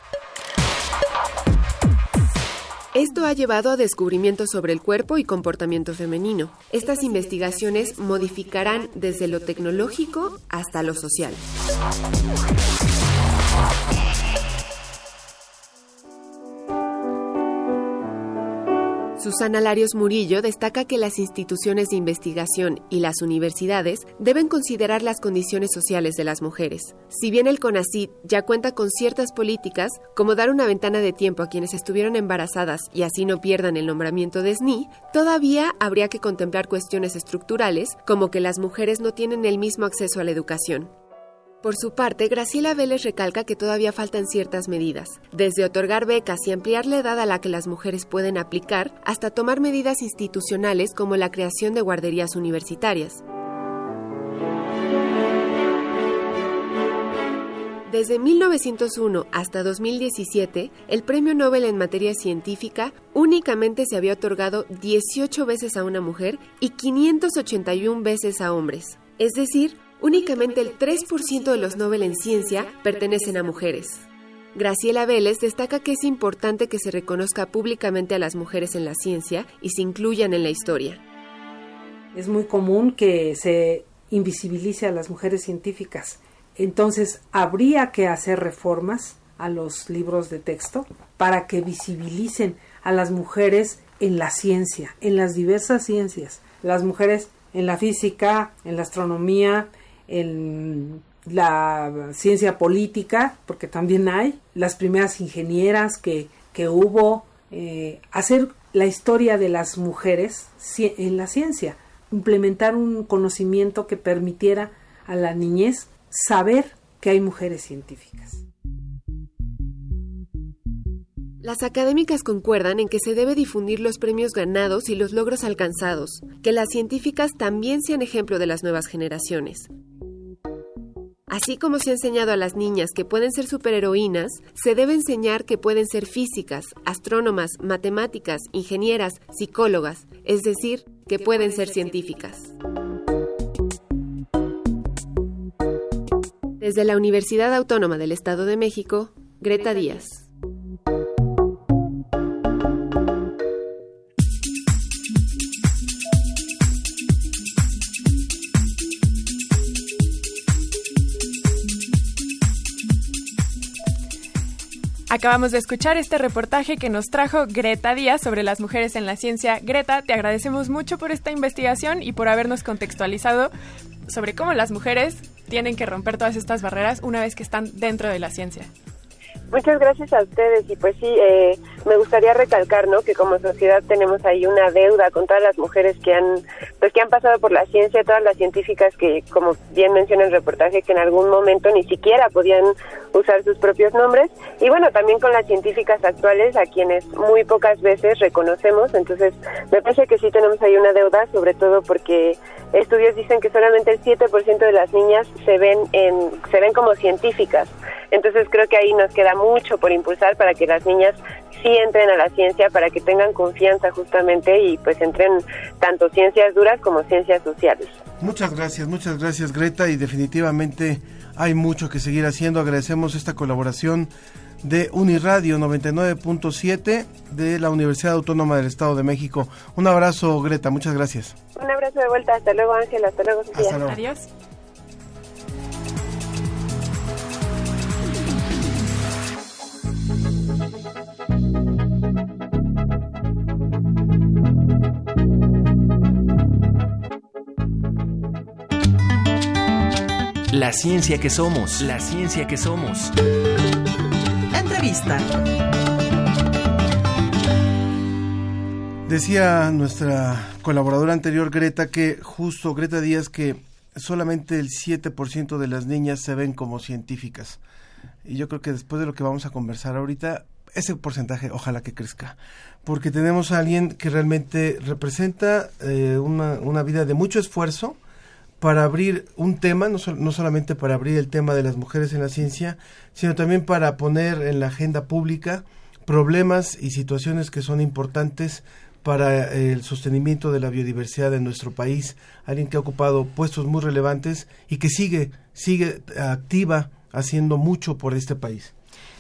Esto ha llevado a descubrimientos sobre el cuerpo y comportamiento femenino. Estas investigaciones modificarán desde lo tecnológico hasta lo social. Susana Larios Murillo destaca que las instituciones de investigación y las universidades deben considerar las condiciones sociales de las mujeres. Si bien el CONACYT ya cuenta con ciertas políticas, como dar una ventana de tiempo a quienes estuvieron embarazadas y así no pierdan el nombramiento de SNI, todavía habría que contemplar cuestiones estructurales como que las mujeres no tienen el mismo acceso a la educación. Por su parte, Graciela Vélez recalca que todavía faltan ciertas medidas, desde otorgar becas y ampliar la edad a la que las mujeres pueden aplicar, hasta tomar medidas institucionales como la creación de guarderías universitarias. Desde 1901 hasta 2017, el Premio Nobel en materia científica únicamente se había otorgado 18 veces a una mujer y 581 veces a hombres, es decir, únicamente el 3% de los Nobel en ciencia pertenecen a mujeres. Graciela Vélez destaca que es importante que se reconozca públicamente a las mujeres en la ciencia y se incluyan en la historia. Es muy común que se invisibilice a las mujeres científicas. Entonces, habría que hacer reformas a los libros de texto para que visibilicen a las mujeres en la ciencia, en las diversas ciencias. Las mujeres en la física, en la astronomía, en la ciencia política, porque también hay, las primeras ingenieras que, que hubo, eh, hacer la historia de las mujeres en la ciencia, implementar un conocimiento que permitiera a la niñez saber que hay mujeres científicas. Las académicas concuerdan en que se debe difundir los premios ganados y los logros alcanzados, que las científicas también sean ejemplo de las nuevas generaciones. Así como se ha enseñado a las niñas que pueden ser superheroínas, se debe enseñar que pueden ser físicas, astrónomas, matemáticas, ingenieras, psicólogas, es decir, que pueden ser científicas. Desde la Universidad Autónoma del Estado de México, Greta Díaz. Acabamos de escuchar este reportaje que nos trajo Greta Díaz sobre las mujeres en la ciencia. Greta, te agradecemos mucho por esta investigación y por habernos contextualizado sobre cómo las mujeres tienen que romper todas estas barreras una vez que están dentro de la ciencia. Muchas gracias a ustedes. Y pues sí, eh, me gustaría recalcar, ¿no? Que como sociedad tenemos ahí una deuda con todas las mujeres que han, pues que han pasado por la ciencia, todas las científicas que, como bien menciona el reportaje, que en algún momento ni siquiera podían usar sus propios nombres. Y bueno, también con las científicas actuales a quienes muy pocas veces reconocemos, entonces me parece que sí tenemos ahí una deuda, sobre todo porque estudios dicen que solamente el 7% de las niñas se ven en se ven como científicas. Entonces creo que ahí nos queda mucho por impulsar para que las niñas sí entren a la ciencia, para que tengan confianza justamente y pues entren tanto ciencias duras como ciencias sociales. Muchas gracias, muchas gracias Greta y definitivamente hay mucho que seguir haciendo. Agradecemos esta colaboración de Uniradio 99.7 de la Universidad Autónoma del Estado de México. Un abrazo, Greta, muchas gracias. Un abrazo de vuelta, hasta luego Ángel, hasta luego Sofía. Adiós. La ciencia que somos. La ciencia que somos. Entrevista. Decía nuestra colaboradora anterior, Greta, que justo Greta Díaz, que solamente el 7% de las niñas se ven como científicas. Y yo creo que después de lo que vamos a conversar ahorita, ese porcentaje ojalá que crezca. Porque tenemos a alguien que realmente representa eh, una, una, vida de mucho esfuerzo para abrir un tema, no, no solamente para abrir el tema de las mujeres en la ciencia, sino también para poner en la agenda pública problemas y situaciones que son importantes para el sostenimiento de la biodiversidad en nuestro país, alguien que ha ocupado puestos muy relevantes y que sigue, sigue activa haciendo mucho por este país.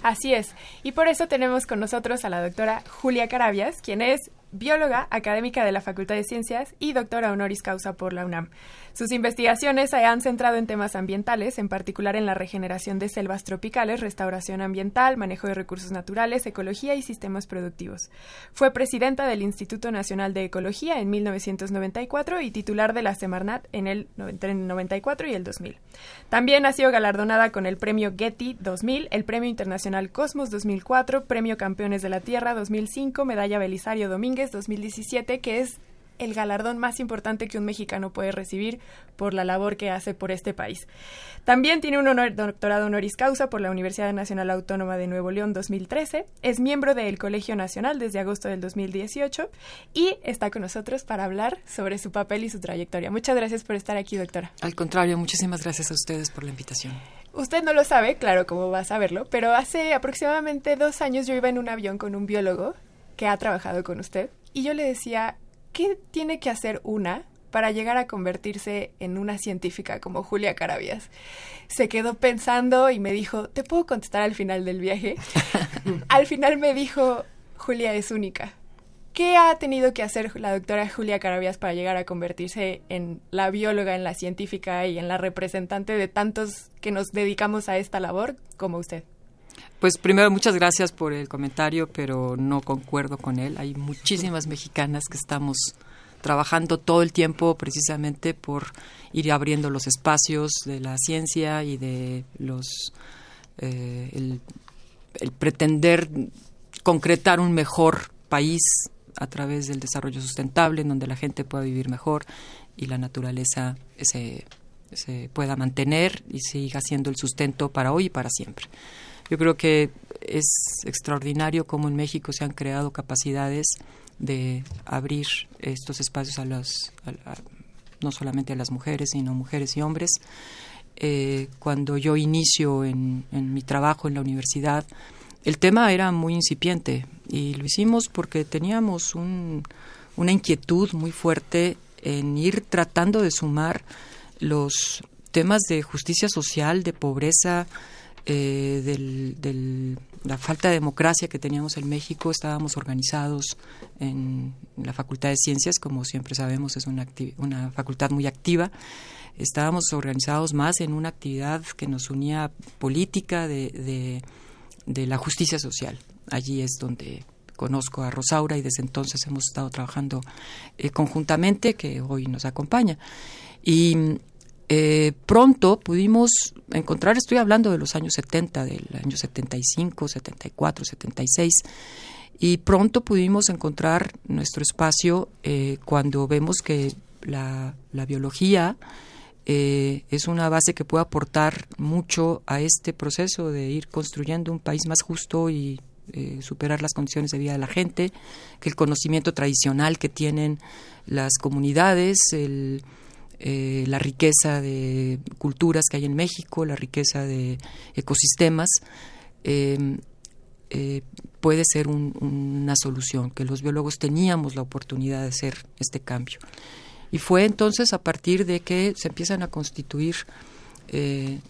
Así es, y por eso tenemos con nosotros a la doctora Julia Carabias, quien es bióloga académica de la Facultad de Ciencias y doctora honoris causa por la UNAM. Sus investigaciones se han centrado en temas ambientales, en particular en la regeneración de selvas tropicales, restauración ambiental, manejo de recursos naturales, ecología y sistemas productivos. Fue presidenta del Instituto Nacional de Ecología en 1994 y titular de la Semarnat en el 94 y el 2000. También ha sido galardonada con el Premio Getty 2000, el Premio Internacional Cosmos 2004, Premio Campeones de la Tierra 2005, Medalla Belisario Domínguez 2017, que es el galardón más importante que un mexicano puede recibir por la labor que hace por este país. También tiene un honor, doctorado honoris causa por la Universidad Nacional Autónoma de Nuevo León 2013, es miembro del Colegio Nacional desde agosto del 2018 y está con nosotros para hablar sobre su papel y su trayectoria. Muchas gracias por estar aquí, doctora. Al contrario, muchísimas gracias a ustedes por la invitación. Usted no lo sabe, claro, cómo va a saberlo, pero hace aproximadamente dos años yo iba en un avión con un biólogo que ha trabajado con usted y yo le decía, ¿qué tiene que hacer una para llegar a convertirse en una científica como Julia Carabias? Se quedó pensando y me dijo, ¿te puedo contestar al final del viaje? <laughs> al final me dijo, Julia es única. ¿Qué ha tenido que hacer la doctora Julia Carabias para llegar a convertirse en la bióloga, en la científica y en la representante de tantos que nos dedicamos a esta labor como usted? Pues primero, muchas gracias por el comentario, pero no concuerdo con él. Hay muchísimas mexicanas que estamos trabajando todo el tiempo precisamente por ir abriendo los espacios de la ciencia y de los eh, el, pretender concretar un mejor país a través del desarrollo sustentable en donde la gente pueda vivir mejor y la naturaleza se, se pueda mantener y siga siendo el sustento para hoy y para siempre. Yo creo que es extraordinario cómo en México se han creado capacidades de abrir estos espacios a los, no solamente a las mujeres, sino mujeres y hombres. Eh, cuando yo inicio en, mi trabajo en la universidad, el tema era muy incipiente y lo hicimos porque teníamos una inquietud muy fuerte en ir tratando de sumar los temas de justicia social, de pobreza, eh, del, la falta de democracia que teníamos en México, estábamos organizados en la Facultad de Ciencias, como siempre sabemos es una, una facultad muy activa, estábamos organizados más en una actividad que nos unía política de, de, la justicia social. Allí es donde conozco a Rosaura y desde entonces hemos estado trabajando eh, conjuntamente, que hoy nos acompaña. Y eh, pronto pudimos encontrar, estoy hablando de los años 70, del año 75, 74, 76, y pronto pudimos encontrar nuestro espacio eh, cuando vemos que la, biología eh, es una base que puede aportar mucho a este proceso de ir construyendo un país más justo y superar las condiciones de vida de la gente, que el conocimiento tradicional que tienen las comunidades, el eh, la riqueza de culturas que hay en México, la riqueza de ecosistemas, em, eh, puede ser una solución, que los biólogos teníamos la oportunidad de hacer este cambio. Y fue entonces a partir de que se empiezan a constituir eh,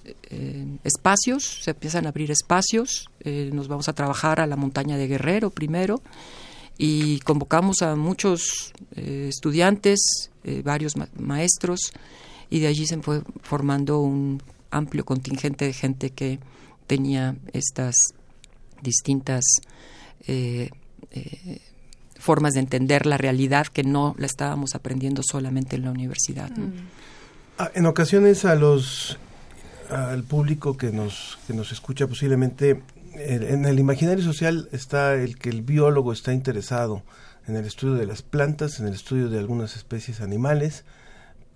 espacios, se empiezan a abrir espacios, nos vamos a trabajar a la montaña de Guerrero primero, y convocamos a muchos eh, estudiantes, eh, varios maestros, y de allí se fue formando un amplio contingente de gente que tenía estas distintas eh, formas de entender la realidad que no la estábamos aprendiendo solamente en la universidad. Ah, en ocasiones a los al público que nos, que nos escucha posiblemente, en el imaginario social está el que el biólogo está interesado en el estudio de las plantas, en el estudio de algunas especies animales,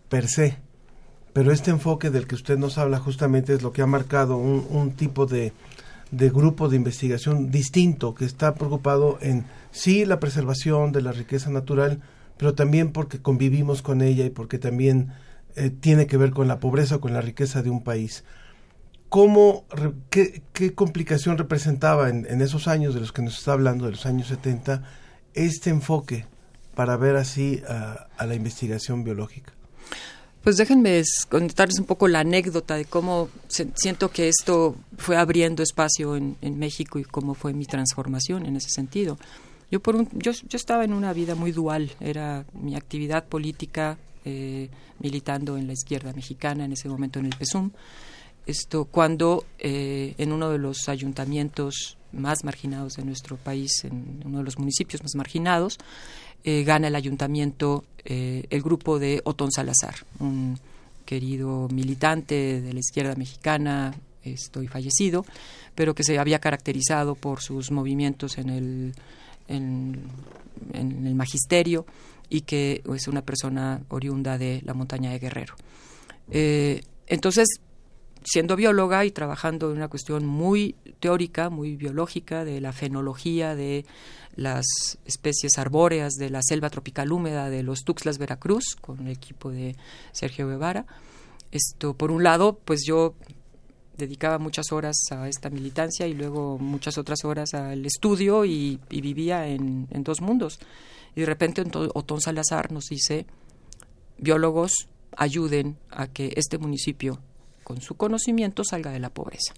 per se. Pero este enfoque del que usted nos habla justamente es lo que ha marcado un, tipo de, de grupo de investigación distinto que está preocupado en sí la preservación de la riqueza natural, pero también porque convivimos con ella y porque también eh, tiene que ver con la pobreza o con la riqueza de un país. ¿Cómo, qué, qué complicación representaba en, en, esos años de los que nos está hablando, de los años 70, este enfoque para ver así a, la investigación biológica? Pues déjenme contarles un poco la anécdota de cómo siento que esto fue abriendo espacio en, en, México y cómo fue mi transformación en ese sentido. Yo, por un, yo, yo estaba en una vida muy dual, era mi actividad política eh, militando en la izquierda mexicana, en ese momento en el PESUM, esto cuando eh, en uno de los ayuntamientos más marginados de nuestro país, en uno de los municipios más marginados, eh, gana el ayuntamiento eh, el grupo de Otón Salazar, un querido militante de la izquierda mexicana, estoy fallecido, pero que se había caracterizado por sus movimientos en el, en, el magisterio y que es una persona oriunda de la montaña de Guerrero. Entonces, siendo bióloga y trabajando en una cuestión muy teórica, muy biológica, de la fenología de las especies arbóreas de la selva tropical húmeda de los Tuxtlas Veracruz, con el equipo de Sergio Guevara. Esto, por un lado, pues yo dedicaba muchas horas a esta militancia y luego muchas otras horas al estudio y, vivía en, en, dos mundos. Y de repente Otón Salazar nos dice, biólogos, ayuden a que este municipio con su conocimiento salga de la pobreza.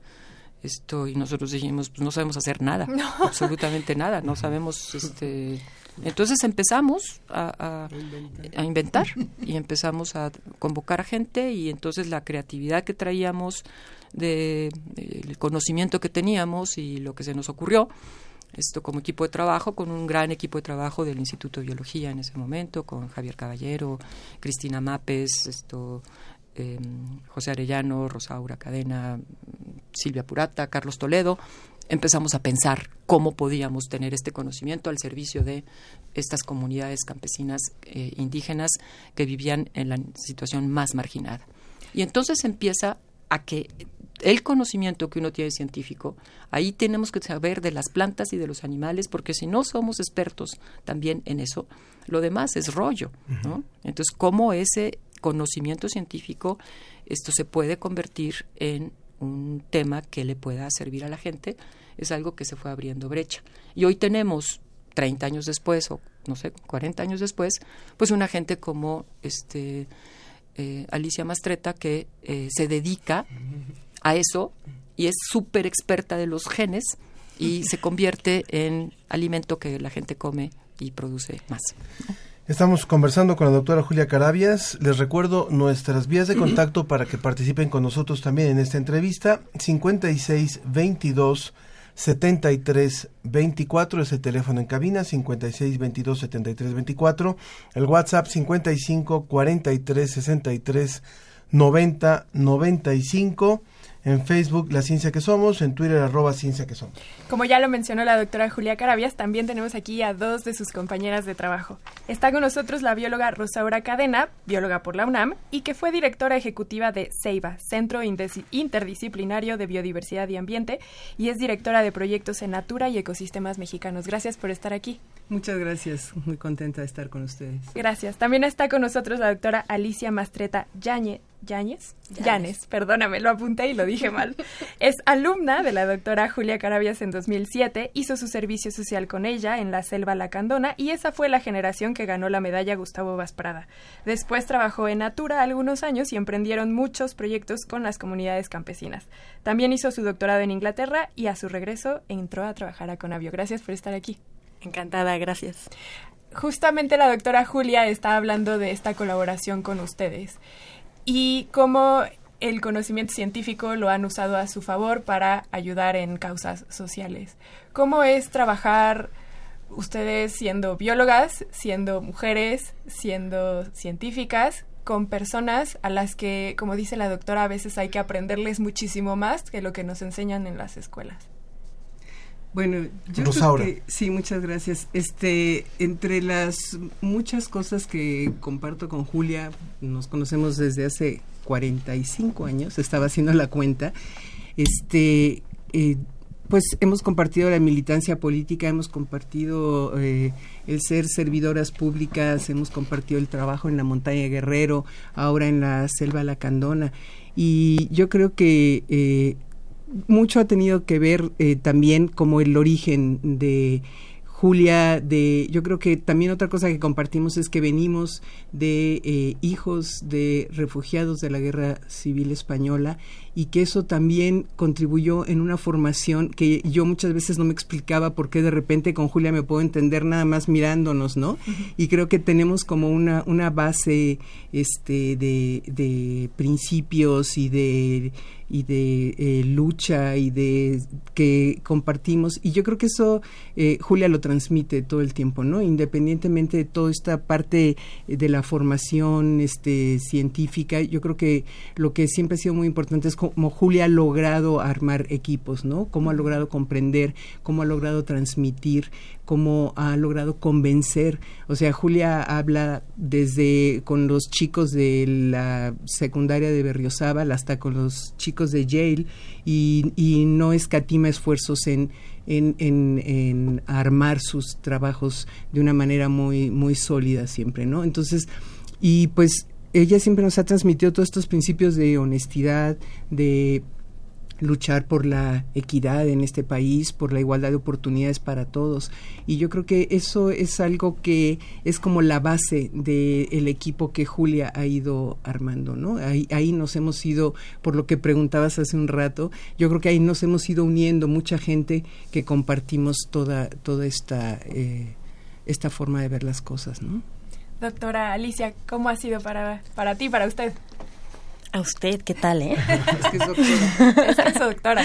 Esto, y nosotros dijimos, pues no sabemos hacer nada, <laughs> no. absolutamente nada, no sabemos, este... Entonces empezamos a, a, a, inventar <laughs> y empezamos a convocar a gente y entonces la creatividad que traíamos, de, de, el conocimiento que teníamos y lo que se nos ocurrió, esto como equipo de trabajo, con un gran equipo de trabajo del Instituto de Biología en ese momento, con Javier Caballero, Cristina Mapes, esto, eh, José Arellano, Rosaura Cadena, Silvia Purata, Carlos Toledo, empezamos a pensar cómo podíamos tener este conocimiento al servicio de estas comunidades campesinas eh, indígenas que vivían en la situación más marginada. Y entonces empieza a que el conocimiento que uno tiene científico, ahí tenemos que saber de las plantas y de los animales, porque si no somos expertos también en eso, lo demás es rollo, ¿no? Entonces, ¿cómo ese conocimiento científico esto se puede convertir en un tema que le pueda servir a la gente? Es algo que se fue abriendo brecha. Y hoy tenemos 30 años después o no sé, 40 años después, pues una gente como este eh, Alicia Mastreta que eh, se dedica a eso y es súper experta de los genes y se convierte en alimento que la gente come y produce más. Estamos conversando con la doctora Julia Carabias. Les recuerdo nuestras vías de contacto para que participen con nosotros también en esta entrevista. 56 22 73 24 es el teléfono en cabina, 56 22 73 24. El WhatsApp 55 43 63 90 95 en Facebook La Ciencia que Somos, en Twitter arroba Ciencia que Somos. Como ya lo mencionó la doctora Julia Carabias, también tenemos aquí a dos de sus compañeras de trabajo. Está con nosotros la bióloga Rosaura Cadena, bióloga por la UNAM, y que fue directora ejecutiva de CEIBA, Centro Interdisciplinario de Biodiversidad y Ambiente, y es directora de proyectos en Natura y Ecosistemas Mexicanos. Gracias por estar aquí. Muchas gracias, muy contenta de estar con ustedes. Gracias. También está con nosotros la doctora Alicia Mastreta Yañez, Yáñez, Llanes, perdóname, lo apunté y lo dije mal. <laughs> Es alumna de la doctora Julia Carabias en 2007, hizo su servicio social con ella en la selva lacandona y esa fue la generación que ganó la medalla Gustavo Vasprada. Después trabajó en Natura algunos años y emprendieron muchos proyectos con las comunidades campesinas. También hizo su doctorado en Inglaterra y a su regreso entró a trabajar a Conavio. Gracias por estar aquí. Encantada, gracias. Justamente la doctora Julia está hablando de esta colaboración con ustedes y cómo el conocimiento científico lo han usado a su favor para ayudar en causas sociales. ¿Cómo es trabajar ustedes siendo biólogas, siendo mujeres, siendo científicas, con personas a las que, como dice la doctora, a veces hay que aprenderles muchísimo más que lo que nos enseñan en las escuelas. Bueno, yo creo que sí, muchas gracias. Este, entre las muchas cosas que comparto con Julia, nos conocemos desde hace 45 años, estaba haciendo la cuenta. Este, eh, pues hemos compartido la militancia política, hemos compartido eh, el ser servidoras públicas, hemos compartido el trabajo en la montaña Guerrero, ahora en la selva Lacandona. Y yo creo que eh, mucho ha tenido que ver eh, también como el origen de Julia, de, yo creo que también otra cosa que compartimos es que venimos de eh, hijos de refugiados de la Guerra Civil Española y que eso también contribuyó en una formación que yo muchas veces no me explicaba por qué de repente con Julia me puedo entender nada más mirándonos, ¿no? Y creo que tenemos como una, una base este, de, de principios y de y de eh, lucha y de que compartimos. Y yo creo que eso eh, Julia lo transmite todo el tiempo no independientemente de toda esta parte de la formación este científica yo creo que lo que siempre ha sido muy importante es cómo Julia ha logrado armar equipos no cómo ha logrado comprender cómo ha logrado transmitir cómo ha logrado convencer. O sea, Julia habla desde con los chicos de la secundaria de Berriozábal hasta con los chicos de Yale y, y no escatima esfuerzos en, en, en, armar sus trabajos de una manera muy, muy sólida siempre, ¿no? Entonces, y pues ella siempre nos ha transmitido todos estos principios de honestidad, de luchar por la equidad en este país, por la igualdad de oportunidades para todos. Y yo creo que eso es algo que es como la base del equipo que Julia ha ido armando, ¿no? Ahí, ahí nos hemos ido, por lo que preguntabas hace un rato, yo creo que ahí nos hemos ido uniendo mucha gente que compartimos toda, toda esta, eh, esta forma de ver las cosas, ¿no? Doctora Alicia, ¿cómo ha sido para, para ti, para usted? A usted, ¿qué tal, eh? <laughs> es que es doctora. <laughs> es que es doctora.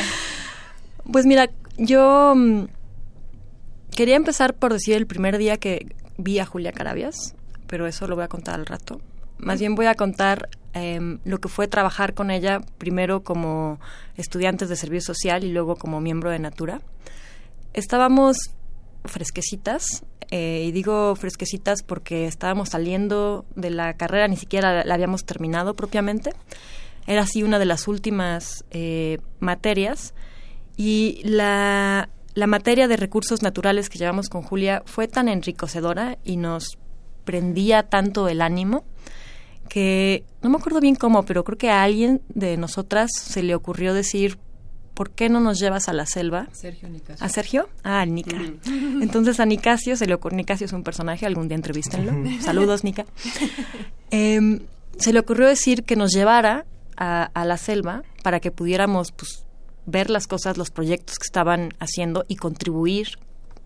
Pues mira, yo mm, quería empezar por decir el primer día que vi a Julia Carabias, pero eso lo voy a contar al rato. Más bien voy a contar eh, lo que fue trabajar con ella, primero como estudiantes de servicio social y luego como miembro de Natura. Estábamos fresquecitas, eh, y digo fresquecitas porque estábamos saliendo de la carrera, ni siquiera la, habíamos terminado propiamente. Era así una de las últimas eh, materias y la, la materia de recursos naturales que llevamos con Julia fue tan enriquecedora y nos prendía tanto el ánimo que no me acuerdo bien cómo, pero creo que a alguien de nosotras se le ocurrió decir, ¿por qué no nos llevas a la selva? Sergio Nicasio. ¿A Sergio? Ah, Nica. <laughs> Entonces a Nicasio se le ocurrió, Nicasio es un personaje, algún día entrevístenlo. <laughs> Saludos, Nica. Em, se le ocurrió decir que nos llevara a, a, la selva para que pudiéramos pues, ver las cosas, los proyectos que estaban haciendo y contribuir.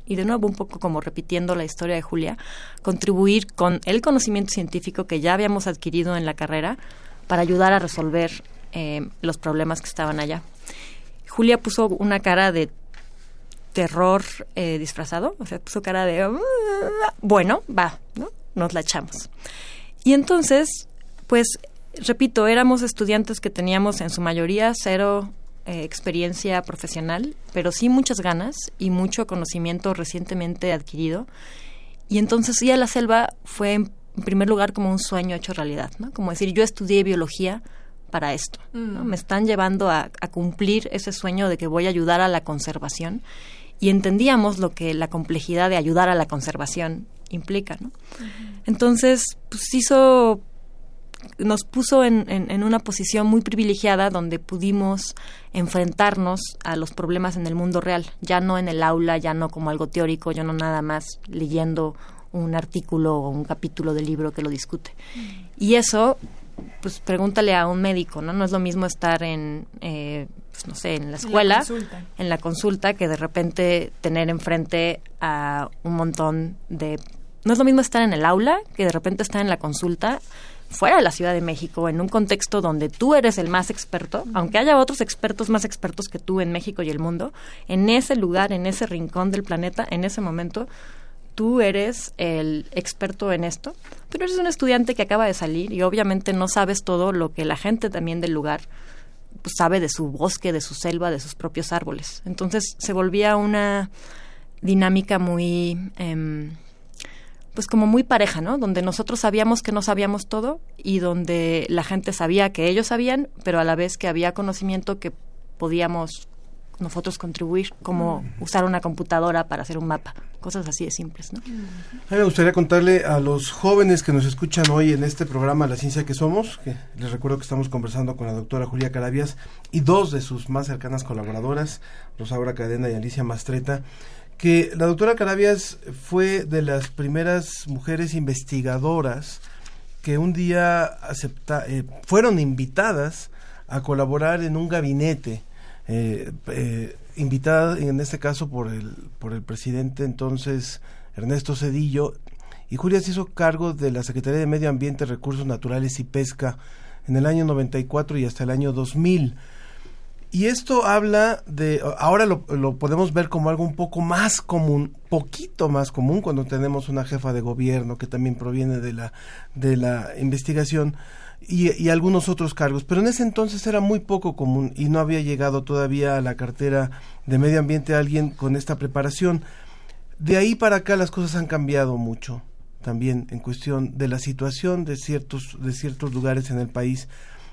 Y de nuevo, un poco como repitiendo la historia de Julia, contribuir con el conocimiento científico que ya habíamos adquirido en la carrera para ayudar a resolver eh, los problemas que estaban allá. Julia puso una cara de terror eh, disfrazado, o sea, puso cara de, bueno, va, ¿no? Nos la echamos. Y entonces, pues, repito, éramos estudiantes que teníamos en su mayoría cero eh, experiencia profesional, pero sí muchas ganas y mucho conocimiento recientemente adquirido. Y entonces ir a la selva fue en primer lugar como un sueño hecho realidad, ¿no? Como decir, yo estudié biología, para esto. ¿no? Mm. Me están llevando a, cumplir ese sueño de que voy a ayudar a la conservación y entendíamos lo que la complejidad de ayudar a la conservación implica. ¿no? Entonces, pues hizo nos puso en, en, una posición muy privilegiada donde pudimos enfrentarnos a los problemas en el mundo real, ya no en el aula, ya no como algo teórico, ya no nada más leyendo un artículo o un capítulo del libro que lo discute. Mm. Y eso pues pregúntale a un médico, ¿no? No es lo mismo estar en, eh, pues, no sé, en la escuela, en la, consulta, que de repente tener enfrente a un montón de... No es lo mismo estar en el aula que de repente estar en la consulta fuera de la Ciudad de México, en un contexto donde tú eres el más experto, aunque haya otros expertos más expertos que tú en México y el mundo, en ese lugar, en ese rincón del planeta, en ese momento, tú eres el experto en esto, pero eres un estudiante que acaba de salir y obviamente no sabes todo lo que la gente también del lugar pues, sabe de su bosque, de su selva, de sus propios árboles. Entonces se volvía una dinámica muy... Em, pues como muy pareja, ¿no? Donde nosotros sabíamos que no sabíamos todo y donde la gente sabía que ellos sabían, pero a la vez que había conocimiento que podíamos nosotros contribuir, como usar una computadora para hacer un mapa, cosas así de simples. ¿no? A mí me gustaría contarle a los jóvenes que nos escuchan hoy en este programa La Ciencia que Somos, que les recuerdo que estamos conversando con la doctora Julia Carabias y dos de sus más cercanas colaboradoras, Rosaura Cadena y Alicia Mastreta, que la doctora Carabias fue de las primeras mujeres investigadoras que un día acepta, eh, fueron invitadas a colaborar en un gabinete eh, eh, invitada en este caso por el, por el presidente entonces Ernesto Cedillo, y Julia se hizo cargo de la Secretaría de Medio Ambiente, Recursos Naturales y Pesca en el año 94 y hasta el año 2000. Y esto habla de, ahora lo, lo, podemos ver como algo un poco más común, poquito más común cuando tenemos una jefa de gobierno que también proviene de la, de la investigación, y, algunos otros cargos, pero en ese entonces era muy poco común y no había llegado todavía a la cartera de medio ambiente alguien con esta preparación. De ahí para acá las cosas han cambiado mucho también en cuestión de la situación de ciertos, de ciertos lugares en el país.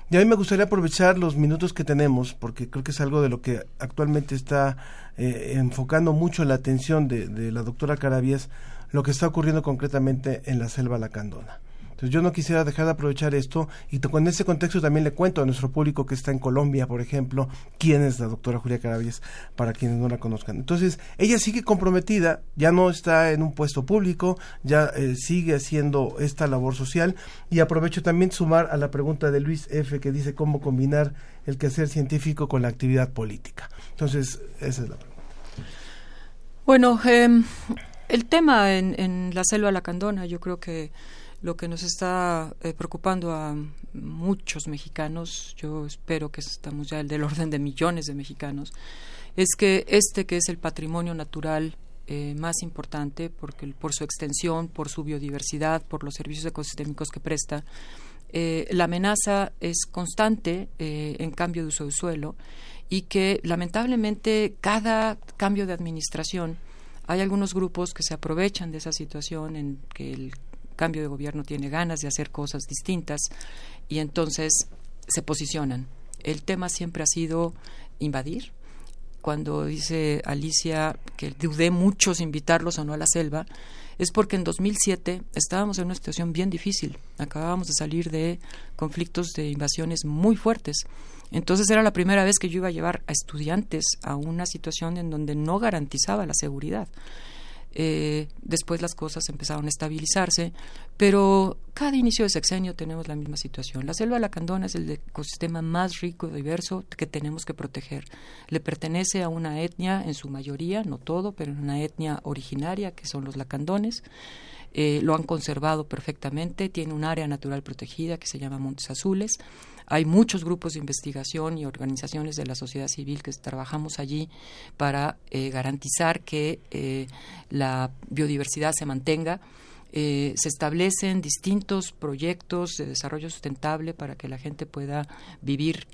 Y a mí me gustaría aprovechar los minutos que tenemos, porque creo que es algo de lo que actualmente está eh, enfocando mucho la atención de, de la doctora Carabias, lo que está ocurriendo concretamente en la selva lacandona. Entonces yo no quisiera dejar de aprovechar esto y con ese contexto también le cuento a nuestro público que está en Colombia, por ejemplo, quién es la doctora Julia Carabias, para quienes no la conozcan. Entonces ella sigue comprometida, ya no está en un puesto público, ya eh, sigue haciendo esta labor social y aprovecho también sumar a la pregunta de Luis F que dice cómo combinar el quehacer científico con la actividad política. Entonces esa es la pregunta. Bueno, em, el tema en, en la selva lacandona, yo creo que lo que nos está eh, preocupando a muchos mexicanos, yo espero que estamos ya del orden de millones de mexicanos, es que este que es el patrimonio natural eh, más importante, porque por su extensión, por su biodiversidad, por los servicios ecosistémicos que presta, eh, la amenaza es constante en cambio de uso de suelo y que lamentablemente cada cambio de administración hay algunos grupos que se aprovechan de esa situación en que el cambio de gobierno tiene ganas de hacer cosas distintas y entonces se posicionan. El tema siempre ha sido invadir. Cuando dice Alicia que dudé muchos invitarlos o no a la selva, es porque en 2007 estábamos en una situación bien difícil. Acabábamos de salir de conflictos de invasiones muy fuertes. Entonces era la primera vez que yo iba a llevar a estudiantes a una situación en donde no garantizaba la seguridad. Eh, después las cosas empezaron a estabilizarse, pero cada inicio de sexenio tenemos la misma situación. La selva lacandona es el ecosistema más rico y diverso que tenemos que proteger. Le pertenece a una etnia, en su mayoría, no todo, pero una etnia originaria, que son los lacandones. Eh, lo han conservado perfectamente, tiene un área natural protegida que se llama Montes Azules hay muchos grupos de investigación y organizaciones de la sociedad civil que trabajamos allí para eh, garantizar que eh, la biodiversidad se mantenga. Eh, se establecen distintos proyectos de desarrollo sustentable para que la gente pueda vivir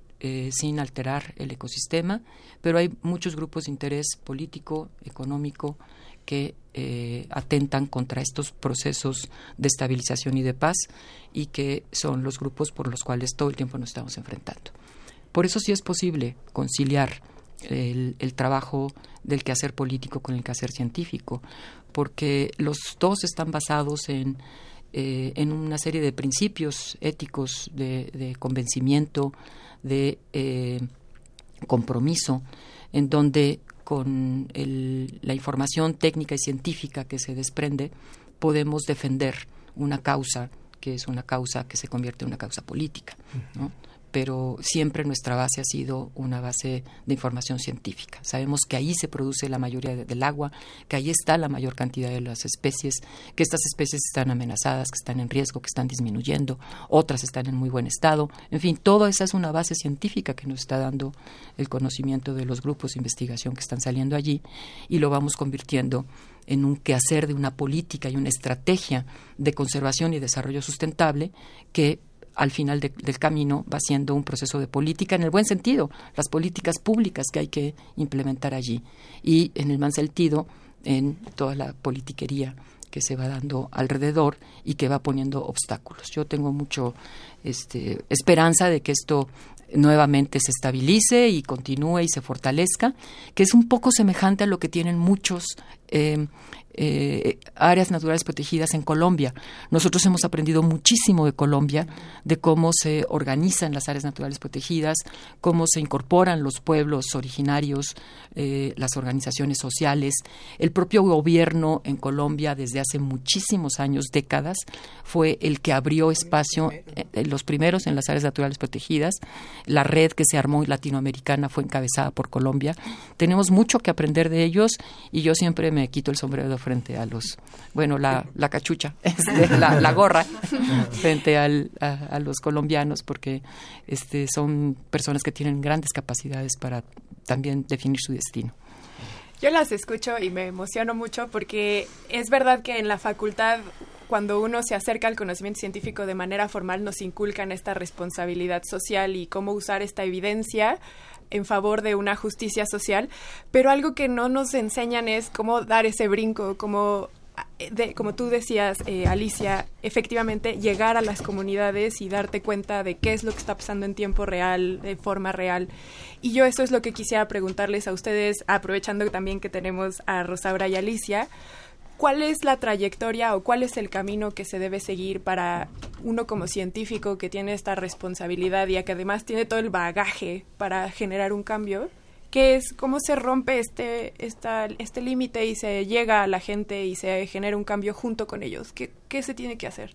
sin alterar el ecosistema, pero hay muchos grupos de interés político, económico, que eh, atentan contra estos procesos de estabilización y de paz y que son los grupos por los cuales todo el tiempo nos estamos enfrentando. Por eso sí es posible conciliar el, trabajo del quehacer político con el quehacer científico, porque los dos están basados en, eh, en una serie de principios éticos de, convencimiento, de eh, compromiso, en donde con la información técnica y científica que se desprende, podemos defender una causa que es una causa que se convierte en una causa política. Pero siempre nuestra base ha sido una base de información científica. Sabemos que ahí se produce la mayoría del agua, que ahí está la mayor cantidad de las especies, que estas especies están amenazadas, que están en riesgo, que están disminuyendo, otras están en muy buen estado. En fin, toda esa es una base científica que nos está dando el conocimiento de los grupos de investigación que están saliendo allí y lo vamos convirtiendo en un quehacer de una política y una estrategia de conservación y desarrollo sustentable que al final del camino va siendo un proceso de política en el buen sentido, las políticas públicas que hay que implementar allí y en el mal sentido en toda la politiquería que se va dando alrededor y que va poniendo obstáculos. Yo tengo mucho este, esperanza de que esto nuevamente se estabilice y continúe y se fortalezca, que es un poco semejante a lo que tienen muchos eh, eh, áreas naturales protegidas en Colombia. Nosotros hemos aprendido muchísimo de Colombia, de cómo se organizan las áreas naturales protegidas, cómo se incorporan los pueblos originarios, eh, las organizaciones sociales. El propio gobierno en Colombia desde hace muchísimos años, décadas, fue el que abrió espacio, los primeros en las áreas naturales protegidas. La red que se armó latinoamericana fue encabezada por Colombia. Tenemos mucho que aprender de ellos y yo siempre me quito el sombrero frente a los, bueno, la, la cachucha, <laughs> este, la, gorra, frente al, a, los colombianos, porque este, son personas que tienen grandes capacidades para también definir su destino. Yo las escucho y me emociono mucho porque es verdad que en la facultad cuando uno se acerca al conocimiento científico de manera formal nos inculcan esta responsabilidad social y cómo usar esta evidencia en favor de una justicia social, pero algo que no nos enseñan es cómo dar ese brinco, cómo de, como tú decías, eh, Alicia, efectivamente llegar a las comunidades y darte cuenta de qué es lo que está pasando en tiempo real, de forma real. Y yo eso es lo que quisiera preguntarles a ustedes, aprovechando también que tenemos a Rosaura y Alicia. ¿Cuál es la trayectoria o cuál es el camino que se debe seguir para uno como científico que tiene esta responsabilidad y que además tiene todo el bagaje para generar un cambio? ¿Qué es cómo se rompe este, este límite y se llega a la gente y se genera un cambio junto con ellos? ¿Qué, qué se tiene que hacer?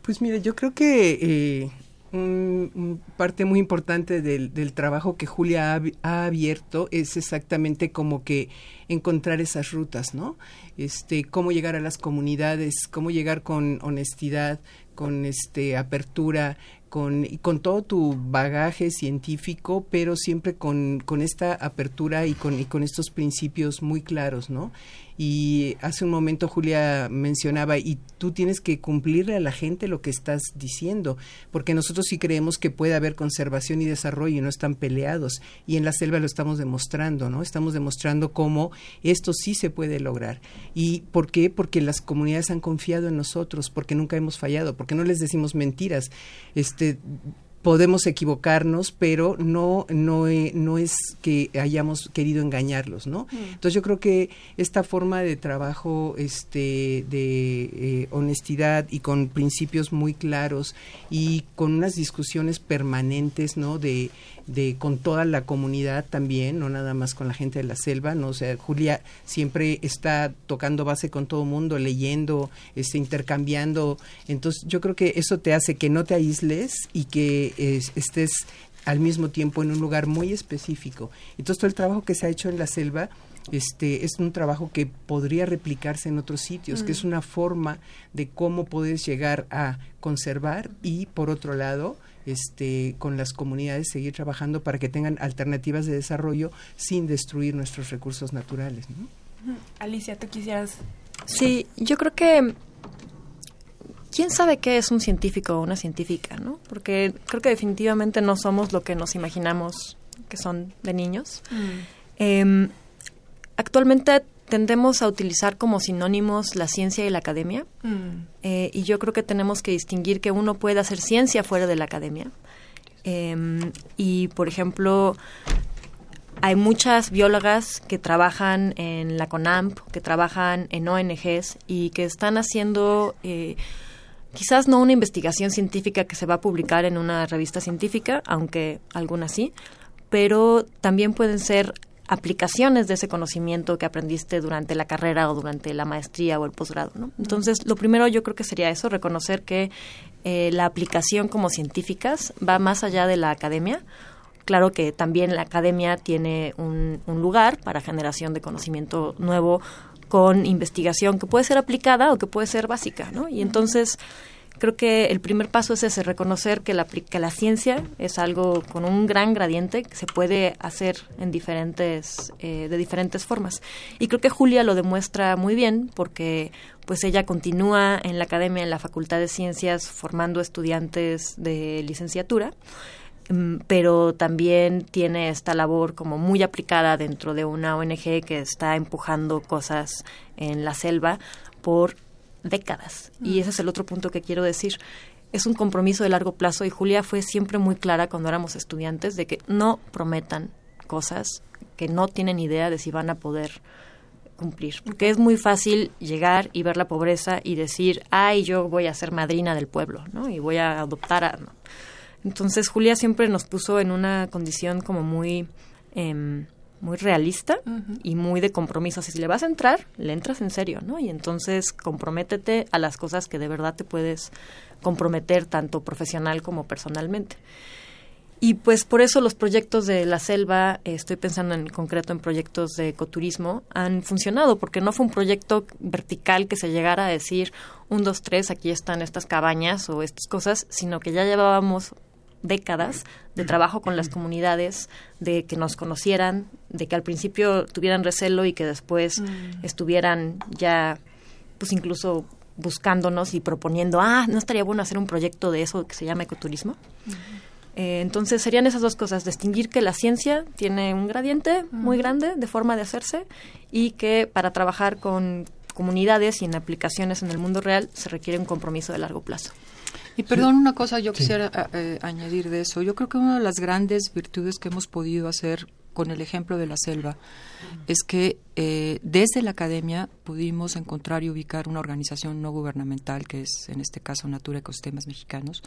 Pues mire, yo creo que eh, un, parte muy importante del, del trabajo que Julia ha, abierto es exactamente como que encontrar esas rutas, ¿no? Este, cómo llegar a las comunidades, cómo llegar con honestidad, con este apertura, con, con todo tu bagaje científico, pero siempre con, con esta apertura y con, y con estos principios muy claros, ¿no? Y hace un momento Julia mencionaba, y tú tienes que cumplirle a la gente lo que estás diciendo, porque nosotros sí creemos que puede haber conservación y desarrollo y no están peleados. Y en la selva lo estamos demostrando, ¿no? Estamos demostrando cómo esto sí se puede lograr. ¿Y por qué? Porque las comunidades han confiado en nosotros, porque nunca hemos fallado, porque no les decimos mentiras. Este, podemos equivocarnos, pero no, no, eh, no es que hayamos querido engañarlos, ¿no? Mm. Entonces yo creo que esta forma de trabajo este, de eh, honestidad y con principios muy claros y con unas discusiones permanentes, ¿no? De, de con toda la comunidad también, no nada más con la gente de la selva, no, o sea, Julia siempre está tocando base con todo el mundo, leyendo, este, intercambiando, entonces yo creo que eso te hace que no te aísles y que estés al mismo tiempo en un lugar muy específico. Entonces todo el trabajo que se ha hecho en la selva este es un trabajo que podría replicarse en otros sitios, que es mm. una forma de cómo puedes llegar a conservar y por otro lado este, con las comunidades seguir trabajando para que tengan alternativas de desarrollo sin destruir nuestros recursos naturales. Alicia, ¿tú quisieras? Sí, yo creo que ¿quién sabe qué es un científico o una científica, no? Porque creo que definitivamente no somos lo que nos imaginamos que son de niños. Mm. Em, actualmente tendemos a utilizar como sinónimos la ciencia y la academia. Mm. Eh, y yo creo que tenemos que distinguir que uno puede hacer ciencia fuera de la academia. Em, y, por ejemplo, hay muchas biólogas que trabajan en la CONAMP, que trabajan en ONGs y que están haciendo eh, quizás no una investigación científica que se va a publicar en una revista científica, aunque algunas sí, pero también pueden ser aplicaciones de ese conocimiento que aprendiste durante la carrera o durante la maestría o el posgrado. ¿no? Entonces, lo primero yo creo que sería eso, reconocer que eh, la aplicación como científicas va más allá de la academia. Claro que también la academia tiene un, un lugar para generación de conocimiento nuevo con investigación que puede ser aplicada o que puede ser básica, ¿no? Y entonces creo que el primer paso es ese, reconocer que la, ciencia es algo con un gran gradiente que se puede hacer en diferentes, eh, de diferentes formas. Y creo que Julia lo demuestra muy bien porque pues ella continúa en la academia, en la Facultad de Ciencias, formando estudiantes de licenciatura mm, pero también tiene esta labor como muy aplicada dentro de una ONG que está empujando cosas en la selva por décadas. Y ese es el otro punto que quiero decir. Es un compromiso de largo plazo y Julia fue siempre muy clara cuando éramos estudiantes de que no prometan cosas que no tienen idea de si van a poder cumplir. Porque es muy fácil llegar y ver la pobreza y decir, ay, yo voy a ser madrina del pueblo, ¿no? Y voy a adoptar a... Entonces Julia siempre nos puso en una condición como muy... Eh, muy realista y muy de compromiso. si le vas a entrar, le entras en serio, ¿no? Y entonces comprométete a las cosas que de verdad te puedes comprometer tanto profesional como personalmente. Y pues por eso los proyectos de la selva, eh, estoy pensando en concreto en proyectos de ecoturismo, han funcionado, porque no fue un proyecto vertical que se llegara a decir, un, dos, tres, aquí están estas cabañas o estas cosas, sino que ya llevábamos décadas de trabajo con las comunidades, de que nos conocieran, de que al principio tuvieran recelo y que después mm. estuvieran ya, pues incluso buscándonos y proponiendo, ah, no estaría bueno hacer un proyecto de eso que se llama ecoturismo. Eh, entonces serían esas dos cosas, distinguir que la ciencia tiene un gradiente muy grande de forma de hacerse y que para trabajar con comunidades y en aplicaciones en el mundo real se requiere un compromiso de largo plazo. Y perdón, una cosa yo quisiera eh, eh, añadir de eso. Yo creo que una de las grandes virtudes que hemos podido hacer con el ejemplo de la selva es que eh, desde la academia pudimos encontrar y ubicar una organización no gubernamental que es en este caso Natura Ecosistemas Mexicanos,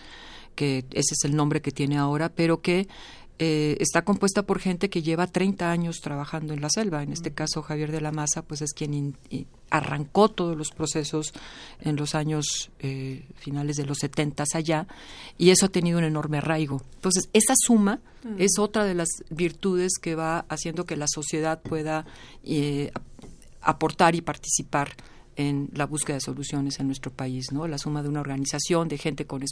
que ese es el nombre que tiene ahora, pero que eh, está compuesta por gente que lleva 30 años trabajando en la selva. En este caso, Javier de la Maza, pues es quien arrancó todos los procesos en los años eh, finales de los 70 allá, y eso ha tenido un enorme arraigo. Entonces, esa suma es otra de las virtudes que va haciendo que la sociedad pueda eh, aportar y participar en la búsqueda de soluciones en nuestro país, ¿no? La suma de una organización, de gente con,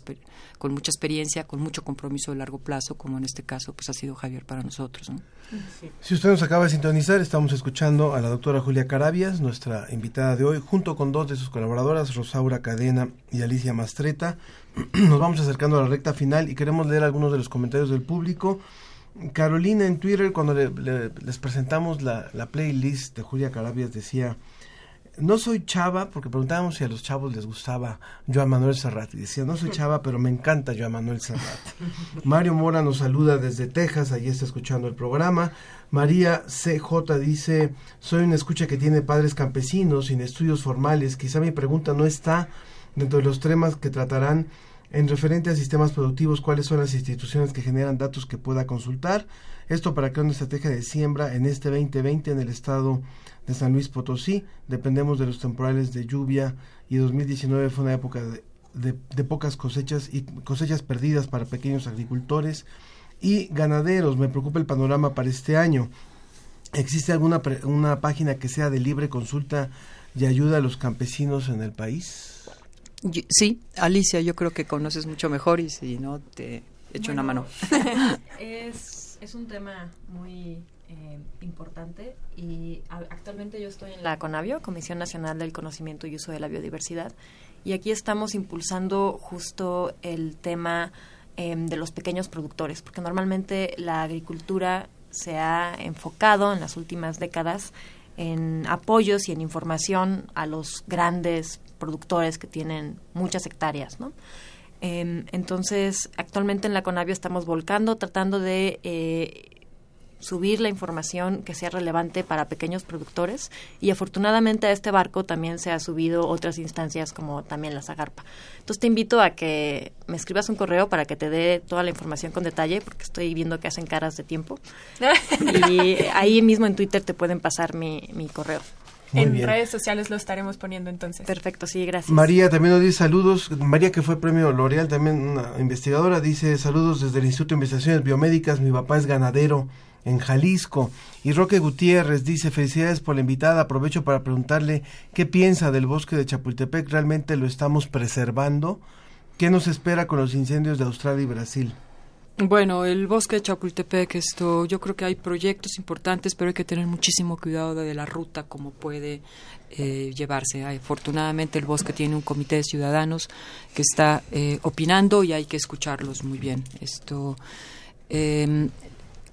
con mucha experiencia, con mucho compromiso de largo plazo, como en este caso pues ha sido Javier para nosotros, Si usted nos acaba de sintonizar, estamos escuchando a la doctora Julia Carabias, nuestra invitada de hoy, junto con dos de sus colaboradoras, Rosaura Cadena y Alicia Mastreta. <clears throat> Nos vamos acercando a la recta final y queremos leer algunos de los comentarios del público. Carolina en Twitter, cuando les presentamos la, la playlist de Julia Carabias, decía no soy chava, porque preguntábamos si a los chavos les gustaba Joan Manuel Serrat. Y decía, no soy chava, pero me encanta Joan Manuel Serrat. <laughs> Mario Mora nos saluda desde Texas, allí está escuchando el programa. María CJ dice, soy una escucha que tiene padres campesinos, sin estudios formales. Quizá mi pregunta no está dentro de los temas que tratarán en referente a sistemas productivos, cuáles son las instituciones que generan datos que pueda consultar. Esto para crear una estrategia de siembra en este 2020 en el estado de San Luis Potosí. Dependemos de los temporales de lluvia y 2019 fue una época de, pocas cosechas y cosechas perdidas para pequeños agricultores y ganaderos. Me preocupa el panorama para este año. ¿Existe alguna una página que sea de libre consulta y ayuda a los campesinos en el país? Sí, Alicia, yo creo que conoces mucho mejor y si no, te echo una mano. <laughs> es, es un tema muy eh, importante y actualmente yo estoy en la CONAVIO, Comisión Nacional del Conocimiento y Uso de la Biodiversidad, y aquí estamos impulsando justo el tema em, de los pequeños productores, porque normalmente la agricultura se ha enfocado en las últimas décadas en apoyos y en información a los grandes productores que tienen muchas hectáreas, ¿no? Em, entonces, actualmente en la CONAVIO estamos volcando, tratando de eh, subir la información que sea relevante para pequeños productores y afortunadamente a este barco también se ha subido otras instancias como también la Zagarpa. Entonces te invito a que me escribas un correo para que te dé toda la información con detalle porque estoy viendo que hacen caras de tiempo <laughs> y ahí mismo en Twitter te pueden pasar mi, mi correo. En redes sociales lo estaremos poniendo entonces. Perfecto, sí, gracias. María también nos dice saludos. María, que fue premio L'Oreal, también una investigadora, dice saludos desde el Instituto de Investigaciones Biomédicas. Mi papá es ganadero en Jalisco. Y Roque Gutiérrez dice, felicidades por la invitada, aprovecho para preguntarle qué piensa del bosque de Chapultepec, ¿realmente lo estamos preservando? ¿Qué nos espera con los incendios de Australia y Brasil? Bueno, el bosque de Chapultepec, esto, yo creo que hay proyectos importantes, pero hay que tener muchísimo cuidado de la ruta, como puede eh, llevarse. Afortunadamente el bosque tiene un comité de ciudadanos que está eh, opinando y hay que escucharlos muy bien. Esto, eh,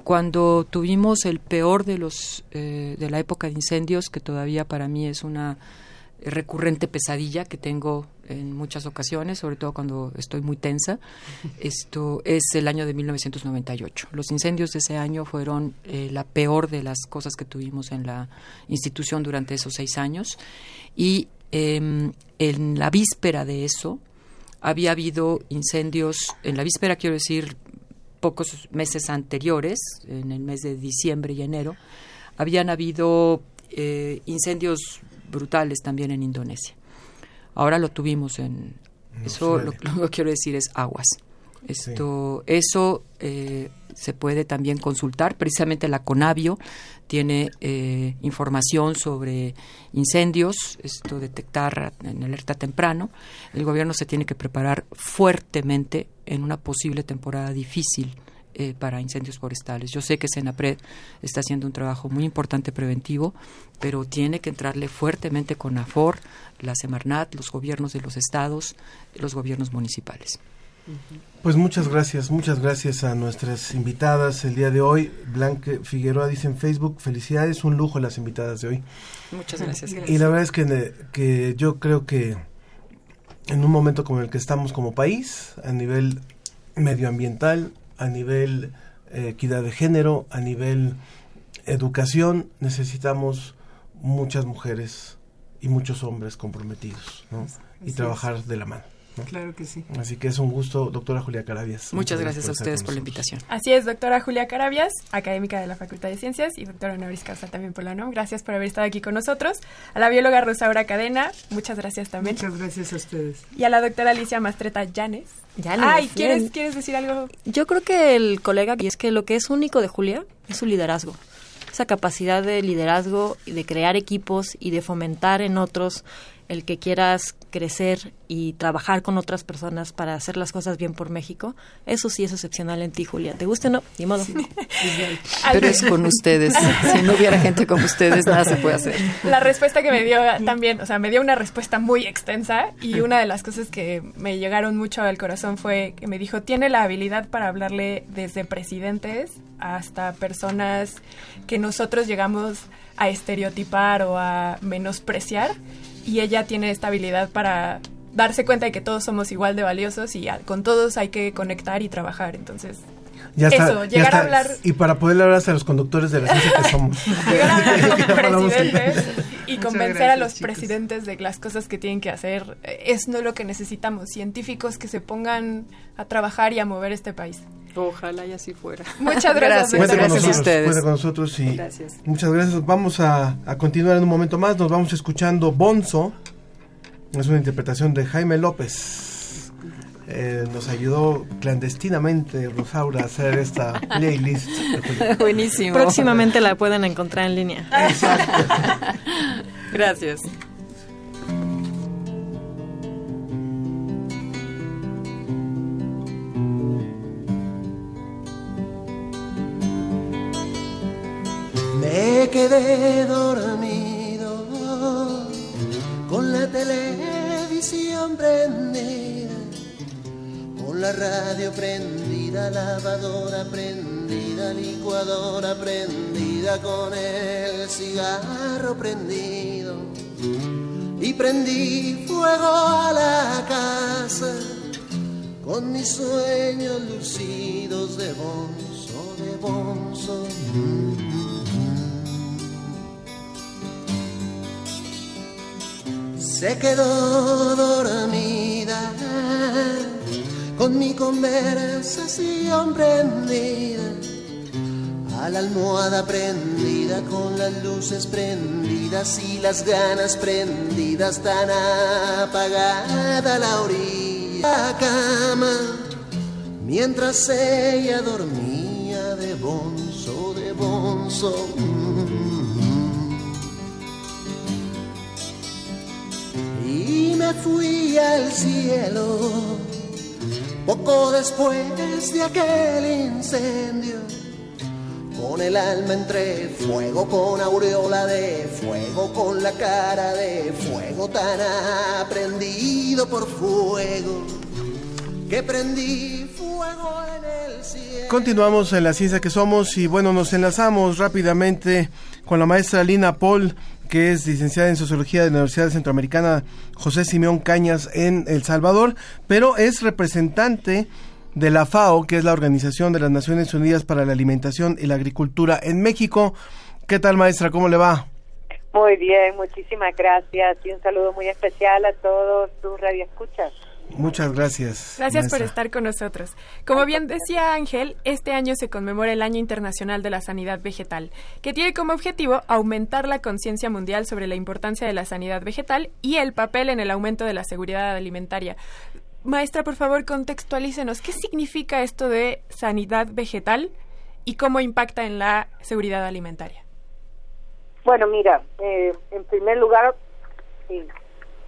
cuando tuvimos el peor de los eh, de la época de incendios que todavía para mí es una recurrente pesadilla que tengo en muchas ocasiones, sobre todo cuando estoy muy tensa. <laughs> Esto es el año de 1998. Los incendios de ese año fueron eh, la peor de las cosas que tuvimos en la institución durante esos seis años. Y em, en la víspera de eso había habido incendios, en la víspera quiero decir pocos meses anteriores, en el mes de diciembre y enero, habían habido eh, incendios brutales también en Indonesia. Ahora lo tuvimos en... eso <laughs> lo, que quiero decir es aguas. Esto, Eso eh, se puede también consultar. Precisamente la Conavio tiene eh, información sobre incendios, esto detectar en alerta temprano. El gobierno se tiene que preparar fuertemente en una posible temporada difícil eh, para incendios forestales. Yo sé que Senapred está haciendo un trabajo muy importante preventivo, pero tiene que entrarle fuertemente con AFOR, la Semarnat, los gobiernos de los estados, los gobiernos municipales. Pues muchas gracias, muchas gracias a nuestras invitadas el día de hoy. Blanca Figueroa dice en Facebook, felicidades, un lujo las invitadas de hoy. Muchas gracias. Y la verdad es que, que yo creo que en un momento como el que estamos como país, a nivel medioambiental, a nivel eh, equidad de género, a nivel educación, necesitamos muchas mujeres y muchos hombres comprometidos y trabajar de la mano. Claro que sí. Así que es un gusto, doctora Julia Carabias. Muchas, gracias a ustedes por la invitación. Así es, doctora Julia Carabias, académica de la Facultad de Ciencias y doctora honoris causa también por la UNAM. Gracias por haber estado aquí con nosotros. A la bióloga Rosaura Cadena, muchas gracias también. Muchas gracias a ustedes. Y a la doctora Alicia Mastreta Llanes. Llanes. Ay, ¿quieres, ¿quieres decir algo? Yo creo que el colega, y es que lo que es único de Julia es su liderazgo esa capacidad de liderazgo, de crear equipos y de fomentar en otros el que quieras crecer y trabajar con otras personas para hacer las cosas bien por México, eso sí es excepcional en ti, Julia. ¿Te gusta o no? Ni modo. <laughs> Pero es con ustedes. Si no hubiera gente como ustedes, nada se puede hacer. La respuesta que me dio también, o sea, me dio una respuesta muy extensa y una de las cosas que me llegaron mucho al corazón fue que me dijo, tiene la habilidad para hablarle desde presidentes hasta personas que nosotros llegamos a estereotipar o a menospreciar y ella tiene esta habilidad para darse cuenta de que todos somos igual de valiosos y con todos hay que conectar y trabajar. Entonces, ya eso, llegar a hablar. Y para poder hablar hasta los conductores de la ciencia que somos. <laughs> llegar a hablar con <laughs> presidentes y convencer a los presidentes de las cosas que tienen que hacer. Es no lo que necesitamos. Científicos que se pongan a trabajar y a mover este país. Ojalá y así fuera. <laughs> Muchas gracias. gracias. gracias a ustedes. con nosotros y gracias. muchas gracias. Vamos a, a, continuar en un momento más. Nos vamos escuchando Bonzo. Es una interpretación de Jaime López. Eh, nos ayudó clandestinamente Rosaura a hacer esta playlist. Buenísimo. Próximamente la pueden encontrar en línea. Exacto. <laughs> gracias. Dormido con la televisión prendida, con la radio prendida, lavadora prendida, licuadora prendida, con el cigarro prendido. Y prendí fuego a la casa con mis sueños lucidos de bonzo de bonzo. Se quedó dormida con mi conversación prendida a la almohada prendida con las luces prendidas y las ganas prendidas tan apagada la orilla la cama mientras ella dormía de bonzo de bonzo me fui al cielo poco después de aquel incendio con el alma entre fuego, con aureola de fuego, con la cara de fuego tan aprendido por fuego, que prendí fuego en el cielo. Continuamos en la ciencia que somos y bueno, nos enlazamos rápidamente con la maestra Lina Paul, que es licenciada en Sociología de la Universidad Centroamericana José Simeón Cañas en El Salvador, pero es representante de la FAO, que es la Organización de las Naciones Unidas para la Alimentación y la Agricultura en México. ¿Qué tal, maestra? ¿Cómo le va? Muy bien, muchísimas gracias y un saludo muy especial a todos tus radioescuchas. Muchas gracias. Gracias por estar con nosotros. Como bien decía Ángel, este año se conmemora el Año Internacional de la Sanidad Vegetal, que tiene como objetivo aumentar la conciencia mundial sobre la importancia de la sanidad vegetal y el papel en el aumento de la seguridad alimentaria. Maestra, por favor, contextualícenos. ¿Qué significa esto de sanidad vegetal y cómo impacta en la seguridad alimentaria? Bueno, mira, eh, en primer lugar,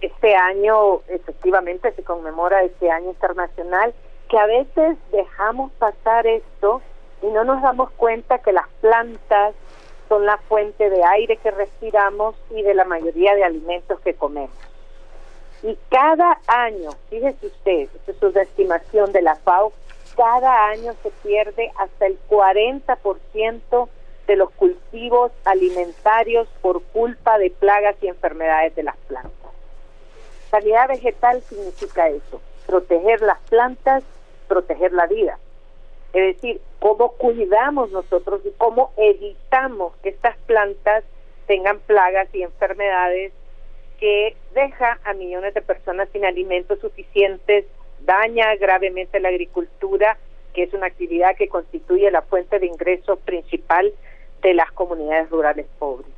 este año efectivamente se conmemora este año internacional, que a veces dejamos pasar esto y no nos damos cuenta que las plantas son la fuente de aire que respiramos y de la mayoría de alimentos que comemos. Y cada año, fíjese usted, esta es una estimación de la FAO, cada año se pierde hasta el 40% de los cultivos alimentarios por culpa de plagas y enfermedades de las plantas. Sanidad vegetal significa eso, proteger las plantas, proteger la vida. Es decir, cómo cuidamos nosotros y cómo evitamos que estas plantas tengan plagas y enfermedades que deja a millones de personas sin alimentos suficientes, daña gravemente la agricultura, que es una actividad que constituye la fuente de ingreso principal de las comunidades rurales pobres.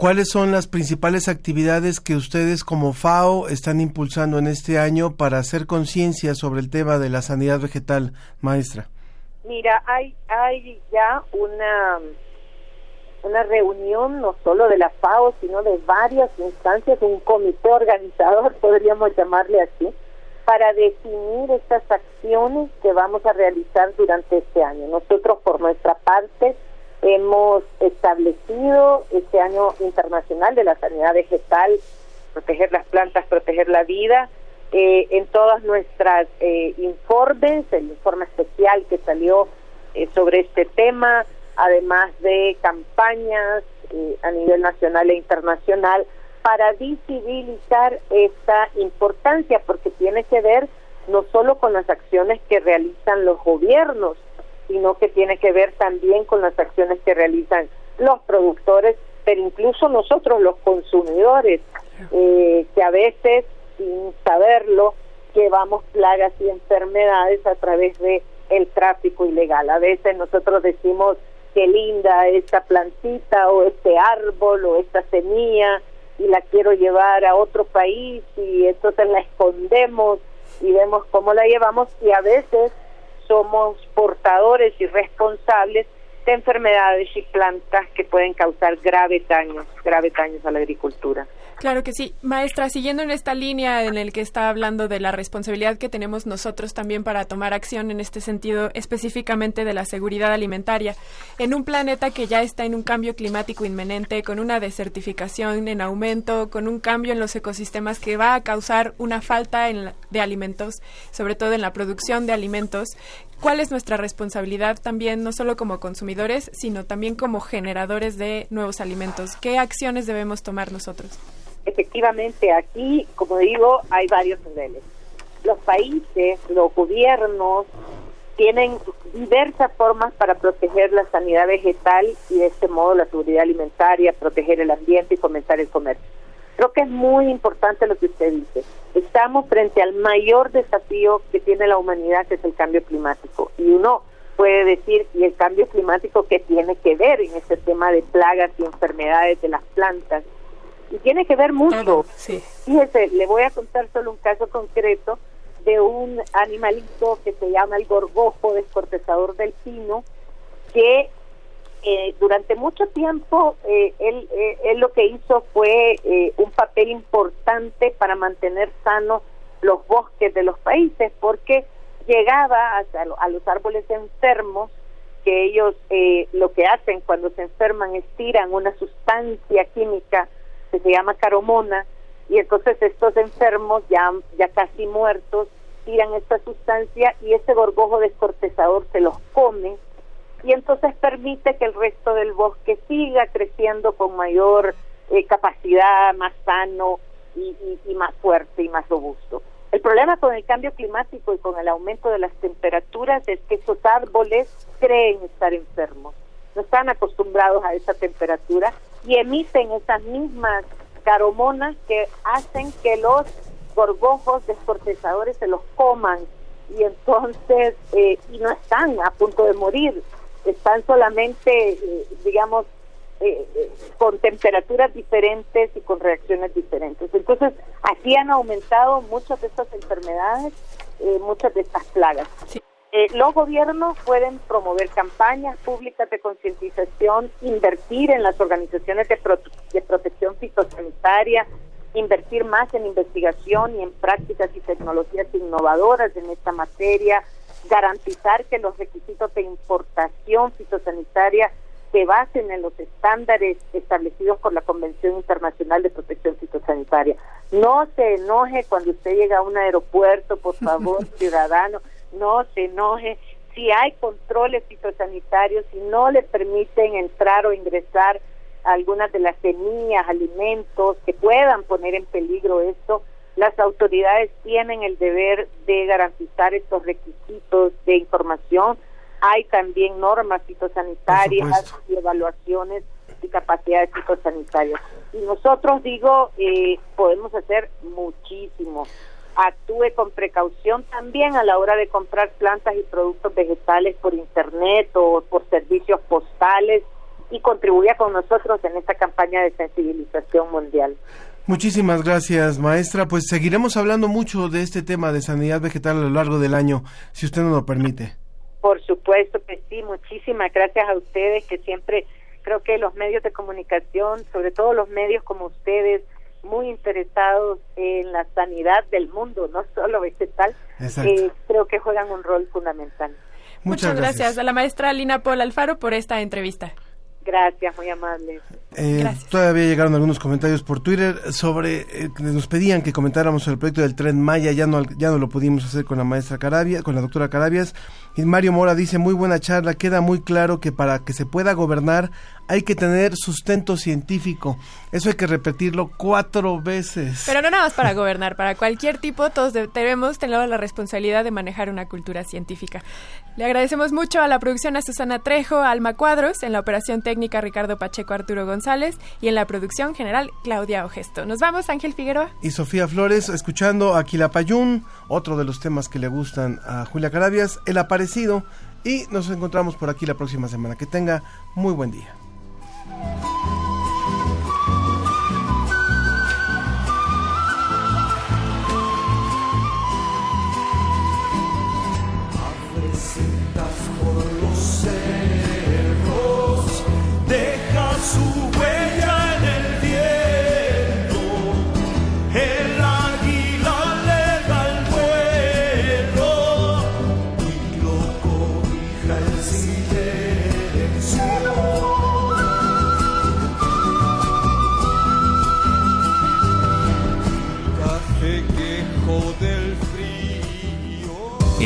¿Cuáles son las principales actividades que ustedes como FAO están impulsando en este año para hacer conciencia sobre el tema de la sanidad vegetal, maestra? Mira, hay, hay ya una una reunión no solo de la FAO, sino de varias instancias, un comité organizador, <laughs> podríamos llamarle así, para definir estas acciones que vamos a realizar durante este año. Nosotros, por nuestra parte, hemos establecido este año internacional de la sanidad vegetal, proteger las plantas, proteger la vida, eh, en todas nuestras eh, informes, el informe especial que salió eh, sobre este tema, además de campañas eh, a nivel nacional e internacional para visibilizar esta importancia, porque tiene que ver no solo con las acciones que realizan los gobiernos, sino que tiene que ver también con las acciones que realizan los productores, pero incluso nosotros los consumidores, eh, que a veces, sin saberlo, llevamos plagas y enfermedades a través de el tráfico ilegal. A veces nosotros decimos qué linda esta plantita o este árbol o esta semilla y la quiero llevar a otro país y entonces la escondemos y vemos cómo la llevamos y a veces somos portadores y responsables de enfermedades y plantas que pueden causar graves daños, graves daños a la agricultura. Claro que sí. Maestra, siguiendo en esta línea en el que está hablando de la responsabilidad que tenemos nosotros también para tomar acción en este sentido, específicamente de la seguridad alimentaria, en un planeta que ya está en un cambio climático inminente, con una desertificación en aumento, con un cambio en los ecosistemas que va a causar una falta de alimentos, sobre todo en la producción de alimentos, ¿cuál es nuestra responsabilidad también, no solo como consumidores, sino también como generadores de nuevos alimentos? ¿Qué acciones debemos tomar nosotros? efectivamente aquí, como digo, hay varios niveles. Los países, los gobiernos tienen diversas formas para proteger la sanidad vegetal y de este modo la seguridad alimentaria, proteger el ambiente y fomentar el comercio. Creo que es muy importante lo que usted dice. Estamos frente al mayor desafío que tiene la humanidad, que es el cambio climático. Y uno puede decir, ¿y el cambio climático qué tiene que ver en este tema de plagas y enfermedades de las plantas? Y tiene que ver mucho. Fíjese, le voy a contar solo un caso concreto de un animalito que se llama el gorgojo descortezador del pino, que eh, durante mucho tiempo eh, él, eh, lo que hizo fue un papel importante para mantener sanos los bosques de los países, porque llegaba hasta a los árboles enfermos, que ellos lo que hacen cuando se enferman es tiran una sustancia química que se llama caromona, y entonces estos enfermos ya, ya casi muertos tiran esta sustancia y ese gorgojo descortezador se los come y entonces permite que el resto del bosque siga creciendo con mayor eh, capacidad, más sano y, más fuerte y más robusto. El problema con el cambio climático y con el aumento de las temperaturas es que esos árboles creen estar enfermos, no están acostumbrados a esa temperatura y emiten esas mismas caromonas que hacen que los gorgojos descortezadores se los coman. Y entonces eh, y no están a punto de morir están solamente eh, digamos eh, con temperaturas diferentes y con reacciones diferentes. Entonces así han aumentado muchas de estas enfermedades muchas de estas plagas. Los gobiernos pueden promover campañas públicas de concientización, invertir en las organizaciones de, de protección fitosanitaria, invertir más en investigación y en prácticas y tecnologías innovadoras en esta materia, garantizar que los requisitos de importación fitosanitaria se basen en los estándares establecidos por la Convención Internacional de Protección Fitosanitaria. No se enoje cuando usted llega a un aeropuerto, por favor, <laughs> ciudadano, no se enoje si hay controles fitosanitarios, si no le permiten entrar o ingresar algunas de las semillas, alimentos que puedan poner en peligro esto, las autoridades tienen el deber de garantizar estos requisitos de información. Hay también normas fitosanitarias y evaluaciones y capacidades fitosanitarias. Y nosotros, digo, eh, podemos hacer muchísimo. Actúe con precaución también a la hora de comprar plantas y productos vegetales por internet o por servicios postales y contribuya con nosotros en esta campaña de sensibilización mundial. Muchísimas gracias, maestra. Pues seguiremos hablando mucho de este tema de sanidad vegetal a lo largo del año, si usted nos lo permite. Por supuesto que sí, muchísimas gracias a ustedes que siempre creo que los medios de comunicación, sobre todo los medios como ustedes, muy interesados en la sanidad del mundo, no solo vegetal, eh, creo que juegan un rol fundamental. Muchas, gracias a la maestra Lina Paul Alfaro por esta entrevista. Gracias, muy amable. Eh, todavía llegaron algunos comentarios por Twitter sobre eh, nos pedían que comentáramos el proyecto del tren Maya, ya no ya no lo pudimos hacer con la maestra Carabia, con la doctora Carabias. Y Mario Mora dice, "Muy buena charla, queda muy claro que para que se pueda gobernar hay que tener sustento científico. Eso hay que repetirlo cuatro veces. Pero no nada más para <laughs> gobernar, para cualquier tipo, todos debemos tener la responsabilidad de manejar una cultura científica. Le agradecemos mucho a la producción a Susana Trejo, Alma Cuadros, en la operación técnica Ricardo Pacheco, Arturo González y en la producción general Claudia Ogesto. Nos vamos, Ángel Figueroa. Y Sofía Flores, escuchando a Quilapayún, otro de los temas que le gustan a Julia Carabias, El Aparecido. Y nos encontramos por aquí la próxima semana. Que tenga muy buen día.